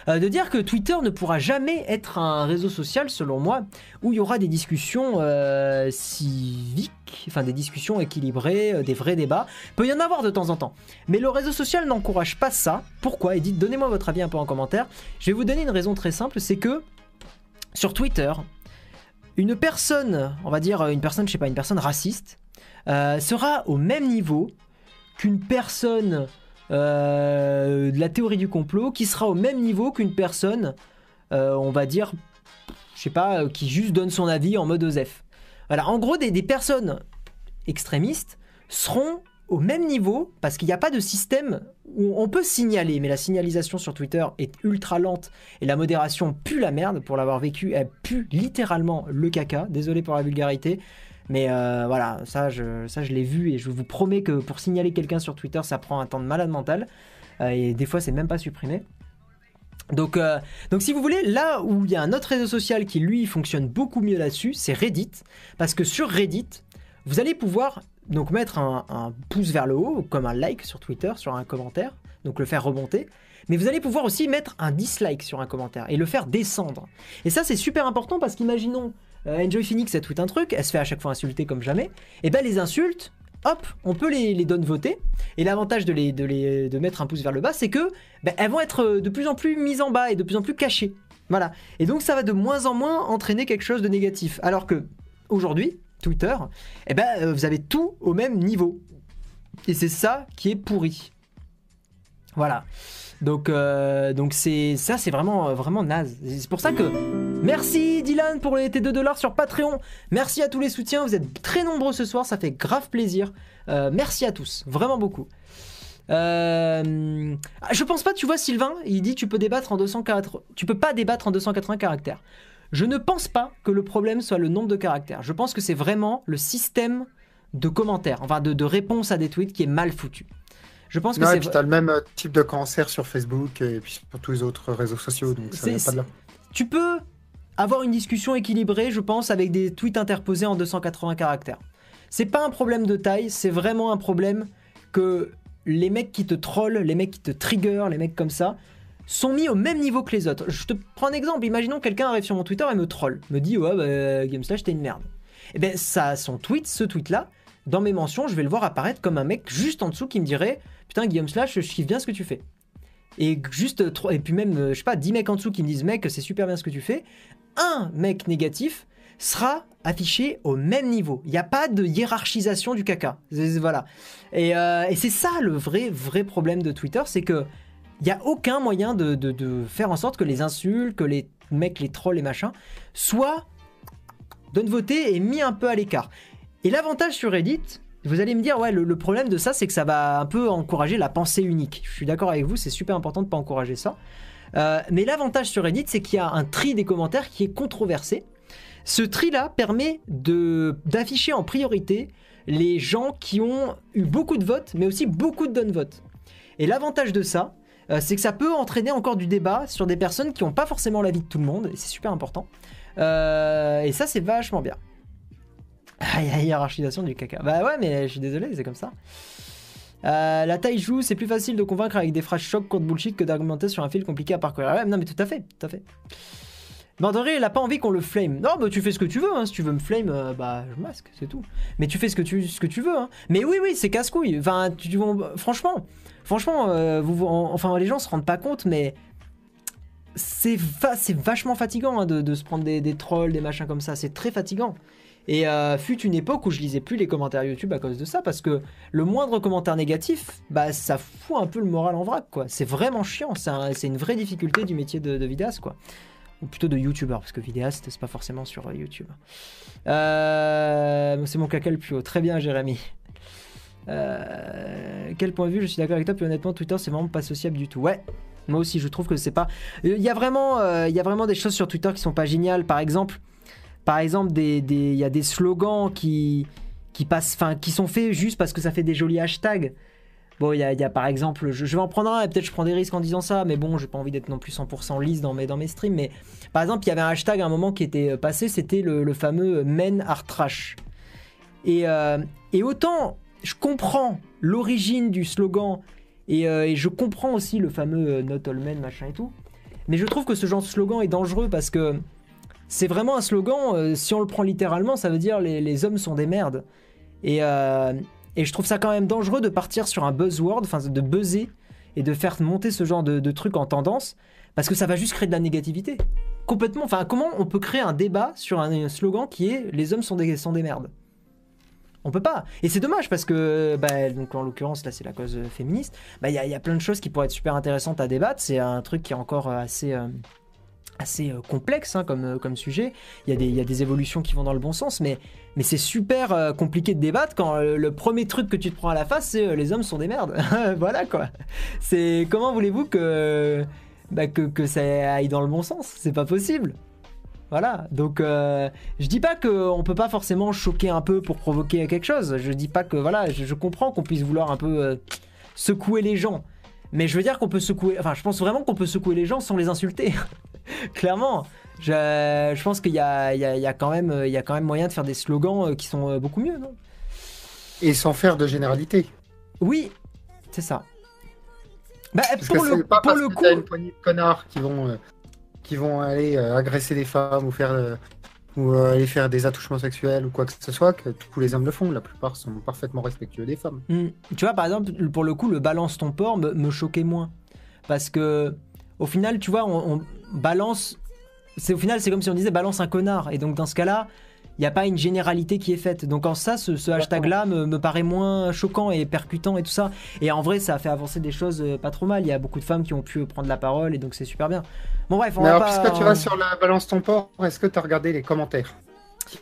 Euh, de dire que Twitter ne pourra jamais être un réseau social, selon moi, où il y aura des discussions euh, civiques, enfin des discussions équilibrées, des vrais débats. Peut y en avoir de temps en temps. Mais le réseau social n'encourage pas ça. Pourquoi? Et dites, donnez-moi votre avis un peu en commentaire. Je vais vous donner une raison très simple, c'est que sur Twitter, une personne, on va dire une personne, je sais pas, une personne raciste, euh, sera au même niveau qu'une personne euh, de la théorie du complot, qui sera au même niveau qu'une personne, euh, on va dire, je sais pas, qui juste donne son avis en mode OSEF. Voilà, en gros, des personnes extrémistes seront au même niveau parce qu'il n'y a pas de système on peut signaler, mais la signalisation sur Twitter est ultra lente et la modération pue la merde pour l'avoir vécu, elle pue littéralement le caca. Désolé pour la vulgarité, mais euh, voilà, ça je, ça je l'ai vu et je vous promets que pour signaler quelqu'un sur Twitter, ça prend un temps de malade mental euh, et des fois c'est même pas supprimé. Donc, euh, donc si vous voulez, là où il y a un autre réseau social qui lui fonctionne beaucoup mieux là-dessus, c'est Reddit, parce que sur Reddit, vous allez pouvoir donc mettre un, pouce vers le haut, comme un like sur Twitter, sur un commentaire, donc le faire remonter. Mais vous allez pouvoir aussi mettre un dislike sur un commentaire et le faire descendre. Et ça, c'est super important parce qu'imaginons, euh, Enjoy Phoenix, elle tweet un truc, elle se fait à chaque fois insulter comme jamais. Et ben les insultes, hop, on peut les, les donner voter. Et l'avantage de mettre un pouce vers le bas, c'est que ben, elles vont être euh, de plus en plus mises en bas et de plus en plus cachées. Voilà. Et donc ça va de moins en moins entraîner quelque chose de négatif. Alors que aujourd'hui, Twitter, eh ben, euh, vous avez tout au même niveau. Et c'est ça qui est pourri. Voilà. Donc, euh, c'est ça, c'est vraiment, euh, vraiment naze. C'est pour ça que merci Dylan pour les tes 2 dollars sur Patreon. Merci à tous les soutiens. Vous êtes très nombreux ce soir, ça fait grave plaisir. Merci à tous, vraiment beaucoup. Je pense pas, tu vois, Sylvain, il dit tu peux débattre en 204, tu peux pas débattre en 280 caractères. Je ne pense pas que le problème soit le nombre de caractères. Je pense que c'est vraiment le système de commentaires, enfin de, de réponses à des tweets qui est mal foutu. Je pense que Non, et c'est puis t'as le même euh, type de cancer sur Facebook et puis sur tous les autres réseaux sociaux, donc ça vient pas de là. tu peux avoir une discussion équilibrée, je pense, avec des tweets interposés en 280 caractères. C'est pas un problème de taille, c'est vraiment un problème que les mecs qui te trollent, les mecs qui te trigger, les mecs comme ça, sont mis au même niveau que les autres. Je te prends un exemple, imaginons quelqu'un arrive sur mon Twitter et me troll, me dit ouais bah, GameSlash t'es une merde. Et ben ça, son tweet, ce tweet là, dans mes mentions, je vais le voir apparaître comme un mec juste en dessous qui me dirait putain Guillaume Slash, je kiffe bien ce que tu fais. Et juste et puis même euh, je sais pas 10 mecs en dessous qui me disent mec c'est super bien ce que tu fais. Un mec négatif sera affiché au même niveau. Il n'y a pas de hiérarchisation du caca. Voilà. Euh, et c'est ça le vrai vrai problème de Twitter, c'est que il n'y a aucun moyen de, faire en sorte que les insultes, que les mecs, les trolls, les machins, soient donne voter et mis un peu à l'écart. Et l'avantage sur Reddit, vous allez me dire, ouais, le, problème de ça, c'est que ça va un peu encourager la pensée unique. Je suis d'accord avec vous, c'est super important de pas encourager ça. Euh, mais l'avantage sur Reddit, c'est qu'il y a un tri des commentaires qui est controversé. Ce tri-là permet d'afficher en priorité les gens qui ont eu beaucoup de votes, mais aussi beaucoup de donne-votes. Et l'avantage de ça, euh, c'est que ça peut entraîner encore du débat sur des personnes qui n'ont pas forcément l'avis de tout le monde, et c'est super important. Euh, et ça, c'est vachement bien. Ah, y a hiérarchisation du caca. Bah ouais, mais je suis désolé, c'est comme ça. Euh, la taille joue, c'est plus facile de convaincre avec des phrases choc contre bullshit que d'argumenter sur un fil compliqué à parcourir. Ouais, non, mais tout à fait, tout à fait. Mandoré, il a pas envie qu'on le flame. Non, bah tu fais ce que tu veux, hein. si tu veux me flame, bah je masque, c'est tout. Mais tu fais ce que tu, ce que tu veux, hein. Mais oui, oui, c'est casse-couille. Enfin, tu, tu- franchement, franchement, euh, vous, enfin, les gens se rendent pas compte, mais c'est va- c'est vachement fatigant hein, de, se prendre des, trolls, des machins comme ça. C'est très fatigant. Et euh, fut une époque où je lisais plus les commentaires YouTube à cause de ça, parce que le moindre commentaire négatif, bah ça fout un peu le moral en vrac, quoi. C'est vraiment chiant. C'est un- c'est une vraie difficulté du métier de, vidéaste, quoi. Ou plutôt de youtubeur, parce que vidéaste, c'est pas forcément sur euh, YouTube. C'est mon caca le plus haut. Très bien, Jérémy. Euh, quel point de vue je suis d'accord avec toi, puis honnêtement, Twitter, c'est vraiment pas sociable du tout. Ouais, moi aussi, je trouve que c'est pas. Il y, a vraiment, euh, il y a vraiment des choses sur Twitter qui sont pas géniales. Par exemple, par exemple, il y a des slogans qui, qui passent, enfin, qui sont faits juste parce que ça fait des jolis hashtags. Bon, il y a, par exemple, je, vais en prendre un et peut-être je prends des risques en disant ça, mais bon, j'ai pas envie d'être non plus 100% lisse dans mes, dans mes streams. Mais par exemple, il y avait un hashtag à un moment qui était euh, passé, c'était le, fameux Men Are Trash. Et, euh, et autant je comprends l'origine du slogan et, euh, je comprends aussi le fameux euh, Not All Men, machin et tout, mais je trouve que ce genre de slogan est dangereux parce que c'est vraiment un slogan, euh, si on le prend littéralement, ça veut dire les, les hommes sont des merdes. Et, je trouve ça quand même dangereux de partir sur un buzzword, enfin de buzzer et de faire monter ce genre de, truc en tendance parce que ça va juste créer de la négativité. Complètement. Enfin, comment on peut créer un débat sur un slogan qui est les hommes sont des, sont des merdes On peut pas. Et c'est dommage parce que, bah, donc en l'occurrence, là c'est la cause euh, féministe. Bah, Il y, a- y a plein de choses qui pourraient être super intéressantes à débattre. C'est un truc qui est encore euh, assez. euh, assez complexe hein, comme, comme sujet. Il y, a des, y a des évolutions qui vont dans le bon sens, mais, mais c'est super compliqué de débattre quand le premier truc que tu te prends à la face, c'est les hommes sont des merdes. [laughs] voilà quoi. C'est comment voulez-vous que, bah, que, que ça aille dans le bon sens? C'est pas possible. Voilà, donc euh, je dis pas qu'on peut pas forcément choquer un peu pour provoquer quelque chose. Je dis pas que voilà, je, je comprends qu'on puisse vouloir un peu euh, secouer les gens. Mais je veux dire qu'on peut secouer. Enfin, je pense vraiment qu'on peut secouer les gens sans les insulter. [laughs] Clairement. Je, je pense qu'il y a, il y, a, il y, a quand même, il y a quand même moyen de faire des slogans euh, qui sont euh, beaucoup mieux, non? Et sans faire de généralité. Oui, c'est ça. Bah, pour le, pas pour le coup. t'as une poignée de connards qui vont, qui vont aller euh, agresser des femmes ou faire euh, ou euh, aller faire des attouchements sexuels ou quoi que ce soit que tous les hommes le font. La plupart sont parfaitement respectueux des femmes. Hmm. Tu vois, par exemple, pour le coup, le balance ton porc me, choquait moins. Parce que, au final, tu vois, on, on balance. C'est au final, c'est comme si on disait balance un connard. Et donc, dans ce cas-là, il n'y a pas une généralité qui est faite. Donc, en ça, ce, ce hashtag-là me, me paraît moins choquant et percutant et tout ça. Et en vrai, ça a fait avancer des choses euh, pas trop mal. Il y a beaucoup de femmes qui ont pu prendre la parole et donc c'est super bien. Bon, bref, on Mais va alors, pas. puisque tu vas sur la balance ton port, est-ce que tu as regardé les commentaires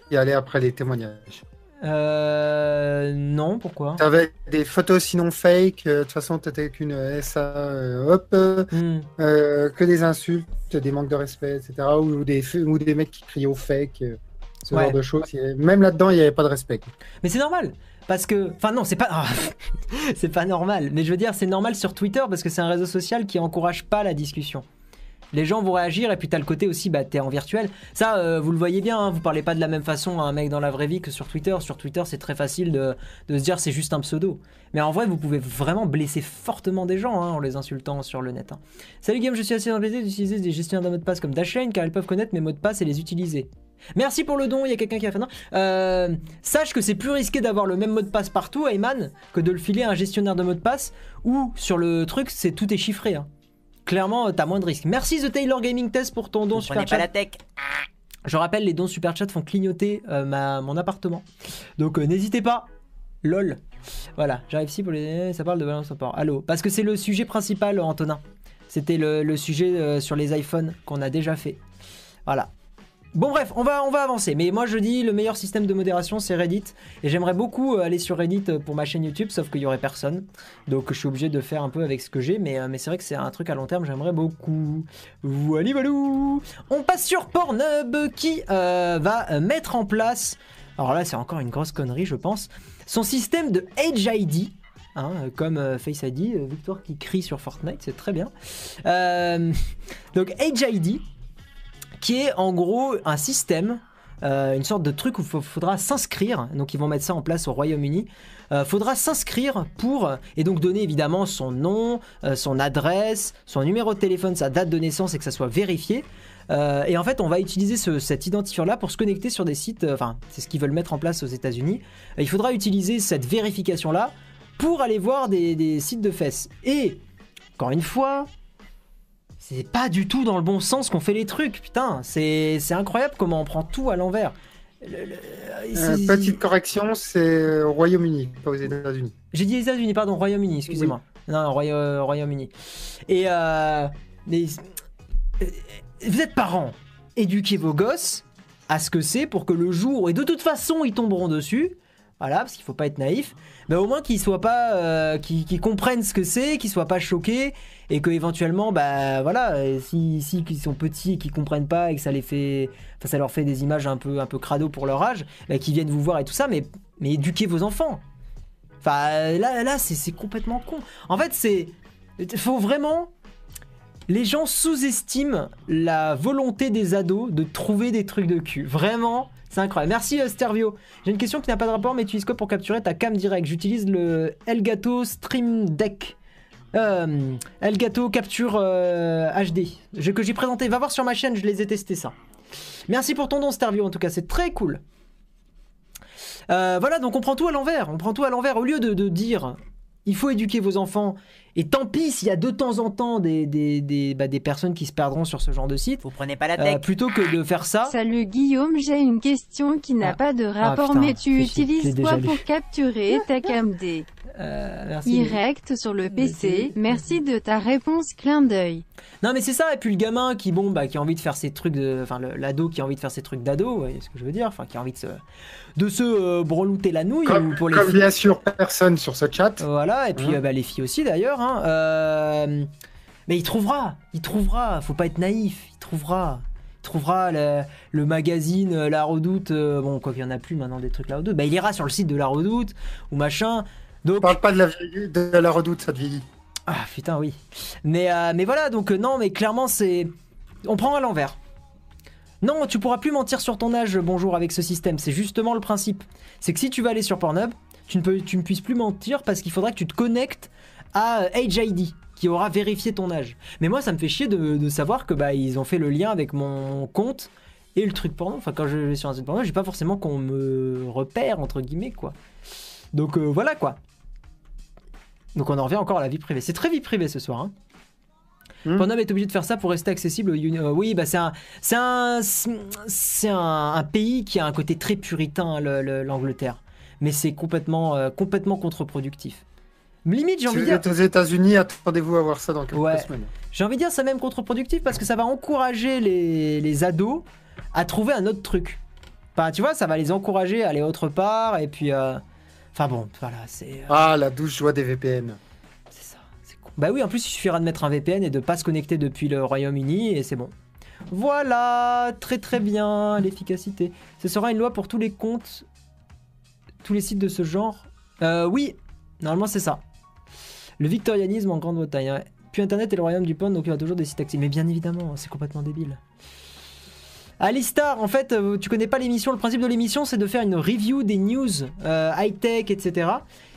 qui allaient après les témoignages? Euh. Non, pourquoi? T'avais des photos sinon fake, euh, de toute façon t'étais qu'une SA, euh, hop, euh, Hmm. euh, que des insultes, des manques de respect, etc. Ou des, ou des mecs qui crient au fake, euh, ce Ouais. genre de choses. Même là-dedans, il n'y avait pas de respect. Mais c'est normal. Parce que, enfin non, c'est pas, ah, [laughs] c'est pas normal. Mais je veux dire, c'est normal sur Twitter parce que c'est un réseau social qui encourage pas la discussion. Les gens vont réagir et puis t'as le côté aussi, bah t'es en virtuel. Ça, euh, vous le voyez bien, hein, vous parlez pas de la même façon à un mec dans la vraie vie que sur Twitter. Sur Twitter, c'est très facile de, de se dire c'est juste un pseudo. Mais en vrai, vous pouvez vraiment blesser fortement des gens hein, en les insultant sur le net. hein. Salut Game, je suis assez embêté d'utiliser des gestionnaires de mots de passe comme Dashlane car ils peuvent connaître mes mots de passe et les utiliser. Merci pour le don, il y a quelqu'un qui a fait un don. Euh, sache que c'est plus risqué d'avoir le même mot de passe partout, Ayman, que de le filer à un gestionnaire de mots de passe où sur le truc, c'est tout est chiffré. hein. Clairement, euh, t'as moins de risques. Merci The Taylor Gaming Test pour ton don Vous super pas chat. la tech. Je rappelle, les dons super chat font clignoter euh, ma, mon appartement. Donc euh, n'hésitez pas. LOL. Voilà, j'arrive ici pour les. Ça parle de balance au port. Allô Parce que c'est le sujet principal, Antonin. C'était le, le sujet sur les iPhones qu'on a déjà fait. Voilà. Bon bref, on va, on va avancer. Mais moi je dis le meilleur système de modération c'est Reddit. Et j'aimerais beaucoup euh, aller sur Reddit euh, pour ma chaîne YouTube, sauf qu'il y aurait personne. Donc je suis obligé de faire un peu avec ce que j'ai. Mais, euh, c'est vrai que c'est un truc à long terme, j'aimerais beaucoup. Voilà, walou. On passe sur Pornhub qui va mettre en place. Alors là c'est encore une grosse connerie je pense. Son système de Age ID. hein, comme Face ID, Victor qui crie sur Fortnite, c'est très bien. [laughs] Donc Age ID, qui est en gros un système, euh, une sorte de truc où il faudra s'inscrire. Donc ils vont mettre ça en place au Royaume-Uni. Euh, faudra s'inscrire pour et donc donner évidemment son nom, euh, son adresse, son numéro de téléphone, sa date de naissance et que ça soit vérifié. Euh, et en fait, on va utiliser ce- cet identifiant-là pour se connecter sur des sites. euh, Enfin, c'est ce qu'ils veulent mettre en place aux États-Unis. Euh, il faudra utiliser cette vérification-là pour aller voir des, des sites de fesses. Et encore une fois, c'est pas du tout dans le bon sens qu'on fait les trucs. Putain, c'est c'est incroyable comment on prend tout à l'envers. Le- le- Euh, c'est- petite correction, c'est au Royaume-Uni, pas aux États-Unis. J'ai dit États-Unis, pardon, Royaume-Uni, excusez-moi. Non, Roya- Royaume-Uni. Et euh, mais, euh, vous êtes parents, éduquez vos gosses à ce que c'est pour que le jour, et de toute façon ils tomberont dessus, voilà, parce qu'il faut pas être naïf, mais au moins qu'ils soient pas, euh, qu'ils comprennent ce que c'est, qu'ils soient pas choqués, et que éventuellement, bah voilà, et si, si ils sont petits et qu'ils comprennent pas et que ça les fait, enfin ça leur fait des images un peu, un peu crado pour leur âge, bah, qu'ils viennent vous voir et tout ça, mais, mais éduquez vos enfants. Enfin là, là, c'est c'est complètement con. En fait, c'est, faut vraiment. Les gens sous-estiment la volonté des ados de trouver des trucs de cul. Vraiment, c'est incroyable. Merci euh, Stervio. J'ai une question qui n'a pas de rapport, mais tu utilises quoi pour capturer ta cam direct? J'utilise le Elgato Stream Deck. Euh, Elgato Capture euh, HD. Je- que j'ai présenté. Va voir sur ma chaîne, je les ai testés ça. Merci pour ton don Stervio en tout cas, c'est très cool. Euh, voilà, donc on prend tout à l'envers. On prend tout à l'envers. Au lieu de dire il faut éduquer vos enfants, et tant pis s'il y a de temps en temps des, des, des, bah, des personnes qui se perdront sur ce genre de site, Vous prenez pas la euh, tech. plutôt que de faire ça. Salut Guillaume, j'ai une question qui n'a Ah. pas de rapport, putain, mais tu utilises quoi pour capturer [laughs] ta camd Euh, merci. Direct sur le PC. Merci de ta réponse, clin d'œil. Non mais c'est ça et puis le gamin qui bon bah qui a envie de faire ses trucs de enfin le- l'ado qui a envie de faire ses trucs d'ado, vous voyez ce que je veux dire, enfin qui a envie de se de se euh, brelouter la nouille Comme, ou pour les comme filles. bien sûr personne sur ce chat. Voilà et puis Hein. euh, bah, les filles aussi d'ailleurs hein. Euh, mais il trouvera, il trouvera, faut pas être naïf, il trouvera. Il trouvera le, le magazine La Redoute, euh, bon quoi qu'il y en a plus maintenant des trucs La Redoute, bah il ira sur le site de La Redoute ou machin. Donc Parle pas de la, de la redoute, ça te vieillit. Ah putain oui. Mais, euh, mais voilà, donc euh, non, mais clairement c'est... On prend à l'envers. Non, tu pourras plus mentir sur ton âge, bonjour, avec ce système. C'est justement le principe. C'est que si tu vas aller sur Pornhub, tu ne, peux, tu ne puisses plus mentir parce qu'il faudra que tu te connectes à euh, Age ID qui aura vérifié ton âge. Mais moi, ça me fait chier de, de savoir que bah ils ont fait le lien avec mon compte et le truc porno. Enfin, quand je vais sur un site porno, j'ai pas forcément qu'on me repère entre guillemets quoi. Donc euh, voilà quoi. Donc on en revient encore à la vie privée. C'est très vie privée ce soir. Hein. Hmm. Pornhub est obligé de faire ça pour rester accessible. euh, oui, bah c'est un, c'est un, c'est un, un pays qui a un côté très puritain, le- le- l'Angleterre. Mais c'est complètement, euh, complètement contre-productif. Limite, j'ai envie de vous dire, êtes aux États-Unis, attendez-vous à voir ça dans quelques Ouais. semaines. j'ai envie de dire, c'est même contre-productif parce que ça va encourager les, les ados à trouver un autre truc. Enfin, tu vois, ça va les encourager à aller autre part et puis. euh, Enfin bon, voilà, c'est. euh, Ah, la douce joie des VPN. C'est ça, c'est con. Bah oui, en plus, il suffira de mettre un VPN et de pas se connecter depuis le Royaume-Uni et c'est bon. Voilà, très très bien, l'efficacité. Ce sera une loi pour tous les comptes, tous les sites de ce genre. Euh, oui, normalement c'est ça. Le victorianisme en Grande-Bretagne. ouais. Puis Internet est le royaume du porn, donc il y aura toujours des sites accessibles. Mais bien évidemment, c'est complètement débile. Alistar, en fait, euh, tu connais pas l'émission. Le principe de l'émission, c'est de faire une review des news euh, high-tech, etc.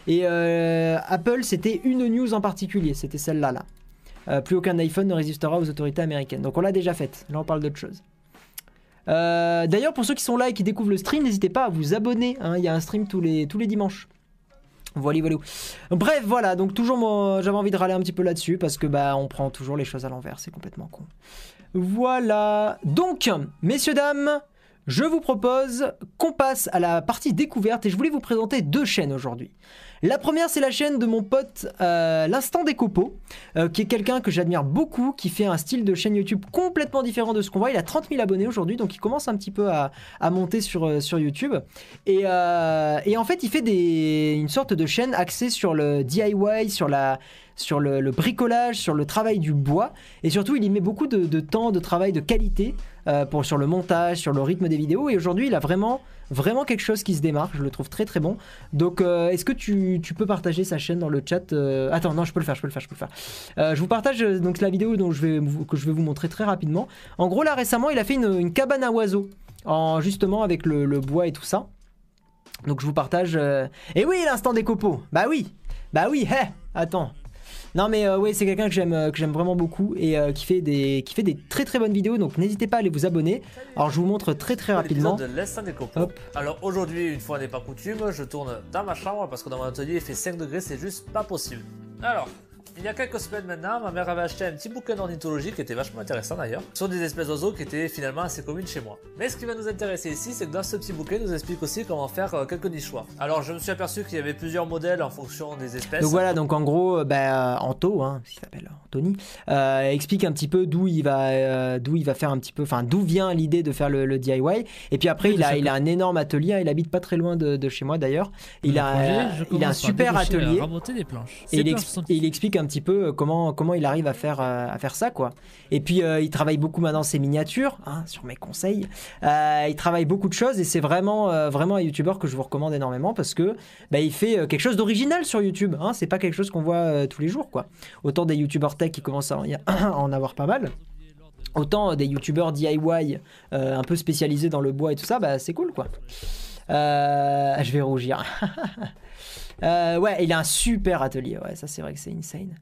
Et euh, Apple, c'était une news en particulier, c'était celle-là. Là. Plus aucun iPhone ne résistera aux autorités américaines. Donc on l'a déjà faite, là on parle d'autre chose. D'ailleurs, pour ceux qui sont là et qui découvrent le stream, n'hésitez pas à vous abonner. hein, Il y a un stream tous les, tous les dimanches. Voilà, voilà. Bref, voilà. Donc toujours, j'avais envie de râler un petit peu là-dessus parce que bah, on prend toujours les choses à l'envers. C'est complètement con. Voilà. Donc, messieurs dames, je vous propose qu'on passe à la partie découverte et je voulais vous présenter deux chaînes aujourd'hui. La première, c'est la chaîne de mon pote euh, L'Instant des Copeaux, euh, qui est quelqu'un que j'admire beaucoup, qui fait un style de chaîne YouTube complètement différent de ce qu'on voit. Il a 30 000 abonnés aujourd'hui, donc il commence un petit peu à, monter sur, euh, sur YouTube. Et, et en fait, il fait une sorte de chaîne axée sur le DIY, sur, le, bricolage, sur le travail du bois. Et surtout, il y met beaucoup de temps, de travail de qualité euh, pour, sur le montage, sur le rythme des vidéos. Et aujourd'hui, il a vraiment, vraiment quelque chose qui se démarque. Je le trouve très très bon. Donc, euh, est-ce que tu, tu peux partager sa chaîne dans le chat euh, Attends, non, je peux le faire, je peux le faire, je peux le faire. Je vous partage donc la vidéo dont je vais, que je vais vous montrer très rapidement. En gros, là récemment, il a fait une, cabane à oiseaux, en, justement avec le, bois et tout ça. Donc je vous partage. Et oui, l'instant des copeaux. Bah oui, bah oui. Hé, attends. Non mais euh, oui, c'est quelqu'un que j'aime euh, que j'aime vraiment beaucoup et euh, qui fait des qui fait des très très bonnes vidéos. Donc n'hésitez pas à aller vous abonner. Alors je vous montre très très rapidement. De des. Hop. Alors aujourd'hui, une fois n'est pas coutume, je tourne dans ma chambre parce que dans mon atelier il fait 5 degrés, c'est juste pas possible. Alors, Il y a quelques semaines maintenant, ma mère avait acheté un petit bouquin d'ornithologie qui était vachement intéressant d'ailleurs, sur des espèces d'oiseaux qui étaient finalement assez communes chez moi. Mais ce qui va nous intéresser ici, c'est que dans ce petit bouquin, il nous explique aussi comment faire euh, quelques nichoirs. Alors je me suis aperçu qu'il y avait plusieurs modèles en fonction des espèces. Donc voilà, donc en gros, euh, bah, Anto, hein, il s'appelle Anthony, euh, explique un petit peu d'où il va, euh, d'où il va faire un petit peu, enfin d'où vient l'idée de faire le, le DIY. Et puis après, Oui, il a, il a un énorme atelier. hein, Il habite pas très loin de, de chez moi d'ailleurs. Il a, projet, il a un super atelier. Raboter des planches. Et Ces il, planches ex- sont- et il explique un petit peu euh, comment, comment il arrive à faire, euh, à faire ça, quoi. Et puis, euh, il travaille beaucoup maintenant ses miniatures, hein, sur mes conseils. Il travaille beaucoup de choses et c'est vraiment, vraiment un youtubeur que je vous recommande énormément parce que bah, il fait quelque chose d'original sur YouTube. Hein, c'est pas quelque chose qu'on voit tous les jours, quoi. Autant des youtubeurs tech qui commencent [coughs] à en, avoir pas mal. Autant des youtubeurs DIY un peu spécialisés dans le bois et tout ça, bah, c'est cool quoi. Je vais rougir. [laughs] Euh, ouais, il a un super atelier. Ouais, ça c'est vrai que c'est insane.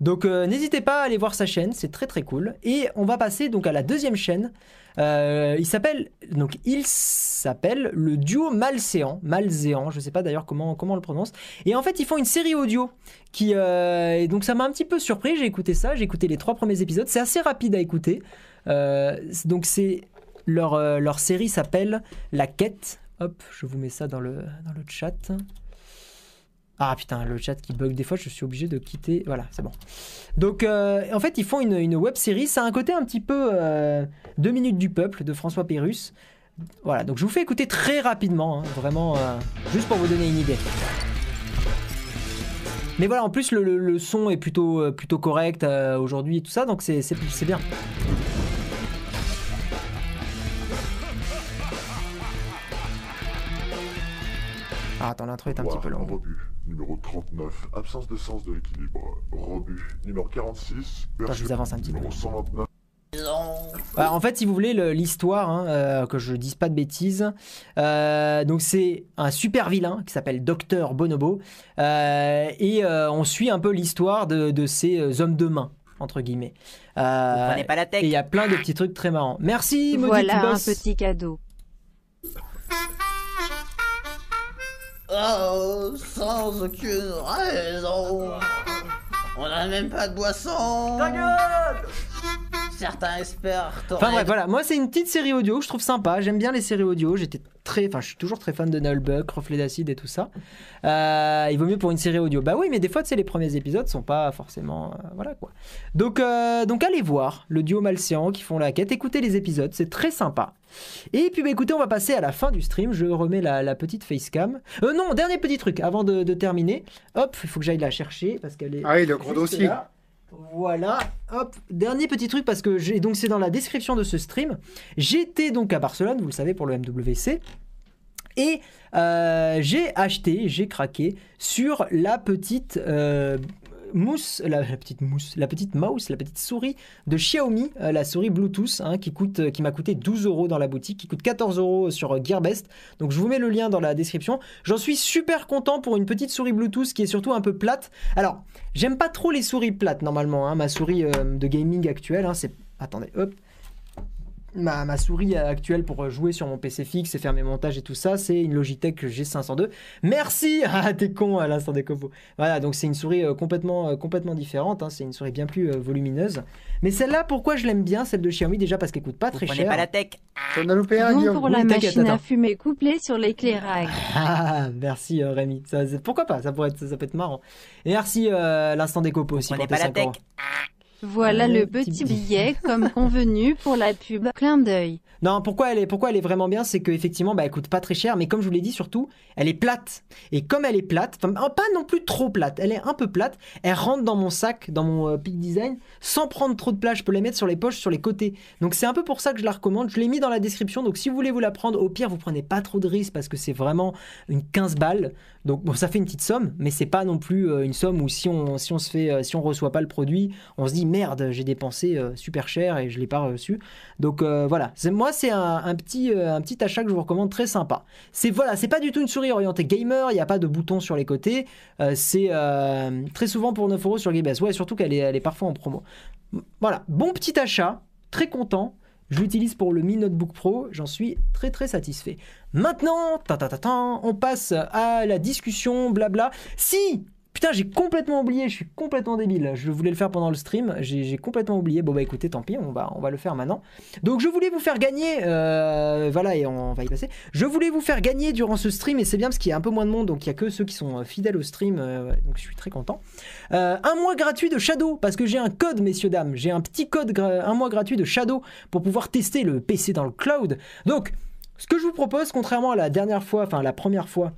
Donc euh, n'hésitez pas à aller voir sa chaîne, c'est très très cool. Et on va passer donc à la deuxième chaîne. Euh, il s'appelle donc il s'appelle le duo Malséant, Malzéant, je sais pas d'ailleurs comment comment on le prononce. Et en fait ils font une série audio qui donc ça m'a un petit peu surpris. J'ai écouté ça, j'ai écouté les trois premiers épisodes. C'est assez rapide à écouter. Donc c'est leur leur série s'appelle La Quête. Hop, je vous mets ça dans le dans le chat. Ah putain, le chat qui bug des fois, je suis obligé de quitter. Voilà, c'est bon. Donc, euh, en fait, ils font une, une web série. Ça a un côté un petit peu euh, Deux minutes du peuple de François Pérus. Voilà, donc je vous fais écouter très rapidement, hein, vraiment, euh, juste pour vous donner une idée. Mais voilà, en plus, le, le- le son est plutôt, plutôt correct aujourd'hui et tout ça, donc c'est c'est- c'est bien. Ah, attends, l'intro est un petit peu longue. Numéro 39. Absence de sens de l'équilibre. Rebut. Numéro 46. Attends, je vous avance un petit peu. Numéro 129. Bah, en fait, si vous voulez, le- l'histoire, hein, euh, que je dise pas de bêtises, euh, donc c'est un super vilain qui s'appelle Docteur Bonobo, euh, et euh, on suit un peu l'histoire de, de ces euh, hommes de main, entre guillemets. Euh, Vous prenez pas la tech et il y a plein de petits trucs très marrants. Merci, Maudit Voilà un Boss. petit cadeau. Oh, sans aucune raison. On n'a même pas de boisson. Certains espèrent. Enfin bref, voilà, moi c'est une petite série audio que je trouve sympa, j'aime bien les séries audio, j'étais très, enfin je suis toujours très fan de Nullbuck, Reflet d'acide et tout ça. Euh, il vaut mieux pour une série audio. Bah oui, mais des fois tu sais les premiers épisodes sont pas forcément, euh, voilà quoi. Donc, euh, donc allez voir le duo Malséant qui font la quête, écoutez les épisodes, c'est très sympa. Et puis bah écoutez, on va passer à la fin du stream, je remets la, la petite facecam. Euh, non, dernier petit truc avant de, de terminer. Hop, il faut que j'aille la chercher parce qu'elle est... Ah oui, le gros dossier. là. Voilà, hop, dernier petit truc parce que j'ai donc c'est dans la description de ce stream. J'étais donc à Barcelone, vous le savez pour le MWC. Et euh, j'ai acheté, j'ai craqué sur la petite euh, mousse, la, petite mousse, la petite mouse, la petite souris de Xiaomi, euh, la souris Bluetooth, hein, qui m'a coûté 12 euros dans la boutique, qui coûte 14 euros sur Gearbest. Donc je vous mets le lien dans la description. J'en suis super content pour une petite souris Bluetooth qui est surtout un peu plate. Alors, j'aime pas trop les souris plates normalement. hein. Ma souris de gaming actuelle, hein, c'est. Attendez, hop. Ma, ma souris actuelle pour jouer sur mon PC fixe et faire mes montages et tout ça, c'est une Logitech G502. Merci [laughs] Ah, t'es con à l'instant des copeaux. Voilà, donc c'est une souris euh, complètement, euh, complètement différente. hein. C'est une souris bien plus euh, volumineuse. Mais celle-là, pourquoi je l'aime bien, celle de Xiaomi? Déjà parce qu'elle coûte pas Vous très cher. pas la tech T'en as loupé un, Guillaume pour la Oui, machine à fumer couplée sur l'éclairage. [laughs] Ah, merci euh, Rémi. Ça, pourquoi pas? Ça, pourrait être, ça peut être marrant. Et merci euh, l'instant des copeaux aussi. Prenez pour pas la 5 tech. Voilà Un le petit petit billet. billet comme [laughs] convenu pour la pub. Clin d'œil. Non, pourquoi elle est, pourquoi elle est vraiment bien, c'est qu'effectivement, bah, elle coûte pas très cher, mais comme je vous l'ai dit, surtout, elle est plate. Et comme elle est plate, enfin, pas non plus trop plate, elle est un peu plate, elle rentre dans mon sac, dans mon euh, Peak Design, sans prendre trop de place. Je peux la mettre sur les poches, sur les côtés. Donc c'est un peu pour ça que je la recommande. Je l'ai mis dans la description. Donc si vous voulez vous la prendre, au pire, vous prenez pas trop de risques parce que c'est vraiment une 15 balles. Donc bon, ça fait une petite somme, mais c'est pas non plus euh, une somme où si on, si euh, reçoit pas le produit, on se dit merde, j'ai dépensé euh, super cher et je l'ai pas reçu. Donc voilà, moi c'est un, petit un achat que je vous recommande très sympa. C'est voilà, c'est pas du tout une souris orientée gamer, il n'y a pas de bouton sur les côtés. C'est très souvent pour 9 euros sur GameBest. Ouais, surtout qu'elle est elle est parfois en promo. Voilà, bon petit achat, très content. Je l'utilise pour le Mi Notebook Pro, j'en suis très très satisfait. Maintenant, ta, ta, on passe à la discussion, blabla. Si J'ai complètement oublié, je suis complètement débile. Je voulais le faire pendant le stream, j'ai complètement oublié. Bon bah écoutez, tant pis, on va, on va le faire maintenant. Donc je voulais vous faire gagner, euh, voilà, et on va y passer. Je voulais vous faire gagner durant ce stream, et c'est bien parce qu'il y a un peu moins de monde, donc il y a que ceux qui sont euh, fidèles au stream, euh, donc je suis très content. Un mois gratuit de Shadow, parce que j'ai un code, messieurs, dames. J'ai un petit code, un mois gratuit de Shadow pour pouvoir tester le PC dans le cloud. Donc, ce que je vous propose, contrairement à la dernière fois, enfin la première fois,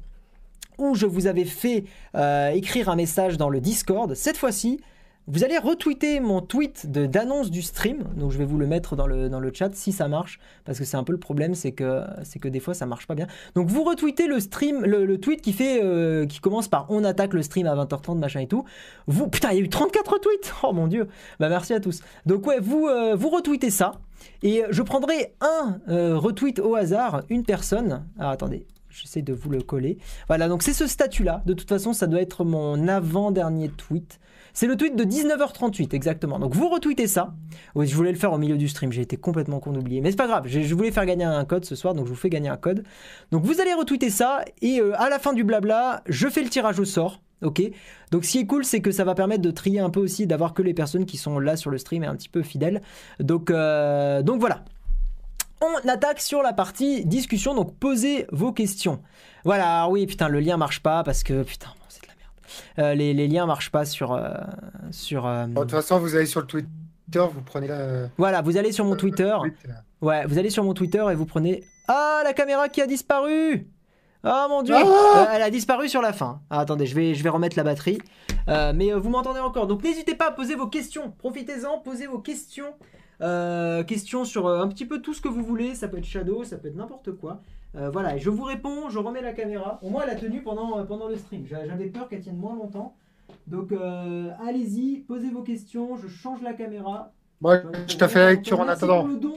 où je vous avais fait euh, écrire un message dans le Discord, cette fois-ci, vous allez retweeter mon tweet d'annonce du stream. Donc je vais vous le mettre dans le, chat si ça marche, parce que c'est un peu le problème, c'est que, que des fois ça marche pas bien. Donc vous retweetez le stream, le, tweet euh, qui commence par on attaque le stream à 20h30 machin et tout. Vous, putain, il y a eu 34 tweets. Oh mon dieu. Bah merci à tous. Donc ouais, vous, euh, vous retweetez ça. Et je prendrai un retweet au hasard, une personne. Ah, attendez, j'essaie de vous le coller. Voilà, donc c'est ce statut-là. De toute façon, ça doit être mon avant-dernier tweet. C'est le tweet de 19h38, exactement. Donc vous retweetez ça. Oui, je voulais le faire au milieu du stream, j'ai été complètement con d'oublier. Mais c'est pas grave, je voulais faire gagner un code ce soir, donc je vous fais gagner un code. Donc vous allez retweeter ça, et euh, à la fin du blabla, je fais le tirage au sort. Ok, donc ce qui est cool, c'est que ça va permettre de trier un peu aussi, d'avoir que les personnes qui sont là sur le stream et un petit peu fidèles. Donc, euh, donc voilà. On attaque sur la partie discussion, donc posez vos questions. Voilà, alors oui, putain, le lien marche pas parce que putain, bon, c'est de la merde. Euh, les, les liens marchent pas sur. euh, sur euh, Bon, de toute façon, vous allez sur le Twitter, vous prenez la. Voilà, vous allez sur mon Twitter. Twitter. Ouais, vous allez sur mon Twitter et vous prenez. Ah, la caméra qui a disparu Oh mon dieu Ah Elle a disparu sur la fin. Ah, attendez, je vais, je vais remettre la batterie. Mais vous m'entendez encore. Donc n'hésitez pas à poser vos questions. Profitez-en, posez vos questions. Euh, questions sur euh, un petit peu tout ce que vous voulez. Ça peut être Shadow, ça peut être n'importe quoi. Euh, voilà, et je vous réponds, je remets la caméra. Au moins, elle a tenu pendant, euh, pendant le stream. J'a- J'avais peur qu'elle tienne moins longtemps. Donc euh, allez-y, posez vos questions. Je change la caméra. Moi, je te fais la lecture en attendant. pour le don.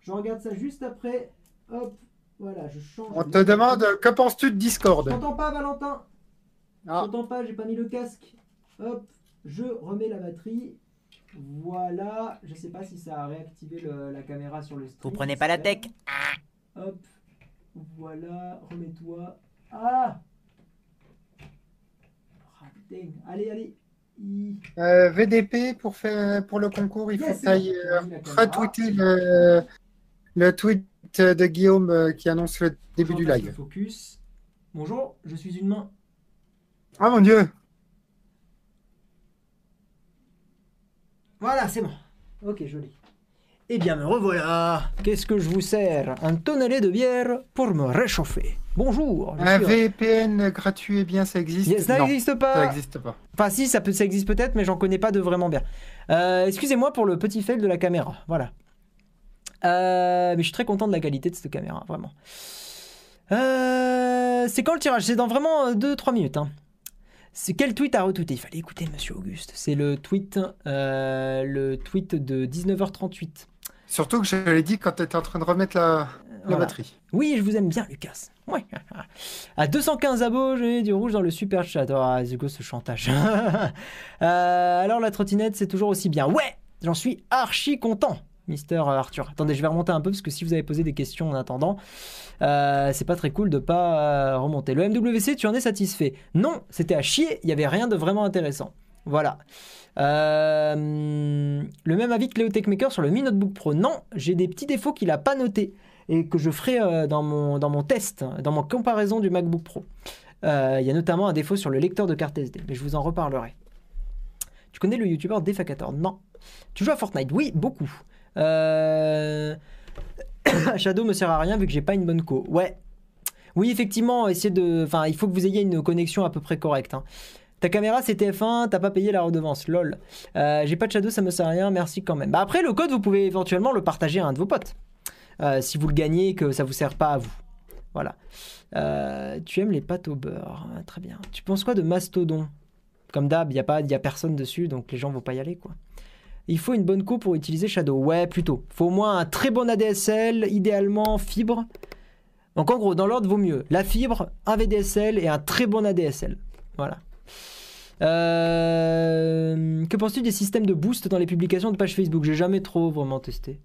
Je regarde ça juste après. Hop, voilà, je change. On te demande que penses-tu de Discord? Je t'entends pas, Valentin. Je Ah. t'entends pas, j'ai pas mis le casque. Hop, je remets la batterie. Voilà, je sais pas si ça a réactivé le- la caméra sur le stream. Vous prenez pas la tech Hop, voilà, remets-toi. Ah Ah. Allez, allez. I- Euh, VDP pour faire pour le concours, il faut Yes, que tu ailles j'ai euh, retweeter le, le tweet de Guillaume euh, qui annonce le début du live. Focus. Bonjour, je suis une main. Ah mon dieu Voilà, c'est bon. Ok, joli. Eh bien, me revoilà. Qu'est-ce que je vous sers? Un tonnelet de bière pour me réchauffer. Bonjour. Un VPN gratuit, eh bien ça existe Yes, ça n'existe ça pas. n'existe pas. Enfin, si, ça, peut, ça existe peut-être, mais j'en connais pas de vraiment bien. Euh, Excusez-moi pour le petit fail de la caméra. Voilà. Euh, mais je suis très content de la qualité de cette caméra, vraiment. Euh, c'est quand le tirage? C'est dans vraiment 2-3 minutes. hein. C'est quel tweet à retweeter? Il fallait écouter Monsieur Auguste. C'est le tweet, euh, le tweet de 19h38. Surtout que je l'ai dit quand tu étais en train de remettre la, la batterie. Oui, je vous aime bien, Lucas. Ouais. À 215 abos, j'ai du rouge dans le super chat. Ah, c'est quoi ce chantage? [laughs] Euh, Alors, la trottinette, c'est toujours aussi bien. Ouais, j'en suis archi content, Mister Arthur. Attendez, je vais remonter un peu parce que si vous avez posé des questions en attendant, euh, c'est pas très cool de pas euh, remonter. Le MWC, tu en es satisfait? Non, c'était à chier, il y avait rien de vraiment intéressant. Voilà. Euh, le même avis que Léo Techmaker sur le Mi Notebook Pro. Non, j'ai des petits défauts qu'il a pas notés et que je ferai euh, dans, mon, dans mon test, dans mon comparaison du MacBook Pro. Euh, Il y a notamment un défaut sur le lecteur de carte SD, mais je vous en reparlerai. Tu connais le youtubeur Defacator Non. Tu joues à Fortnite? Oui, beaucoup. Euh... [coughs] Shadow me sert à rien vu que j'ai pas une bonne co. Ouais. Oui, effectivement, essayez de. Enfin, il faut que vous ayez une connexion à peu près correcte. hein. Ta caméra c'est TF1, t'as pas payé la redevance, lol. Euh, j'ai pas de Shadow, ça me sert à rien, merci quand même. Bah après, le code, vous pouvez éventuellement le partager à un de vos potes. Euh, si vous le gagnez et que ça vous sert pas à vous. Voilà. Euh, tu aimes les pâtes au beurre, Ah, très bien. Tu penses quoi de Mastodon? Comme d'hab, il n'y a, a personne dessus, donc les gens vont pas y aller, quoi. Il faut une bonne co pour utiliser Shadow. Ouais, plutôt. faut au moins un très bon ADSL, idéalement fibre. Donc en gros, dans l'ordre, vaut mieux la fibre, un VDSL et un très bon ADSL. Voilà. Euh, que penses-tu des systèmes de boost dans les publications de pages Facebook? J'ai jamais trop vraiment testé.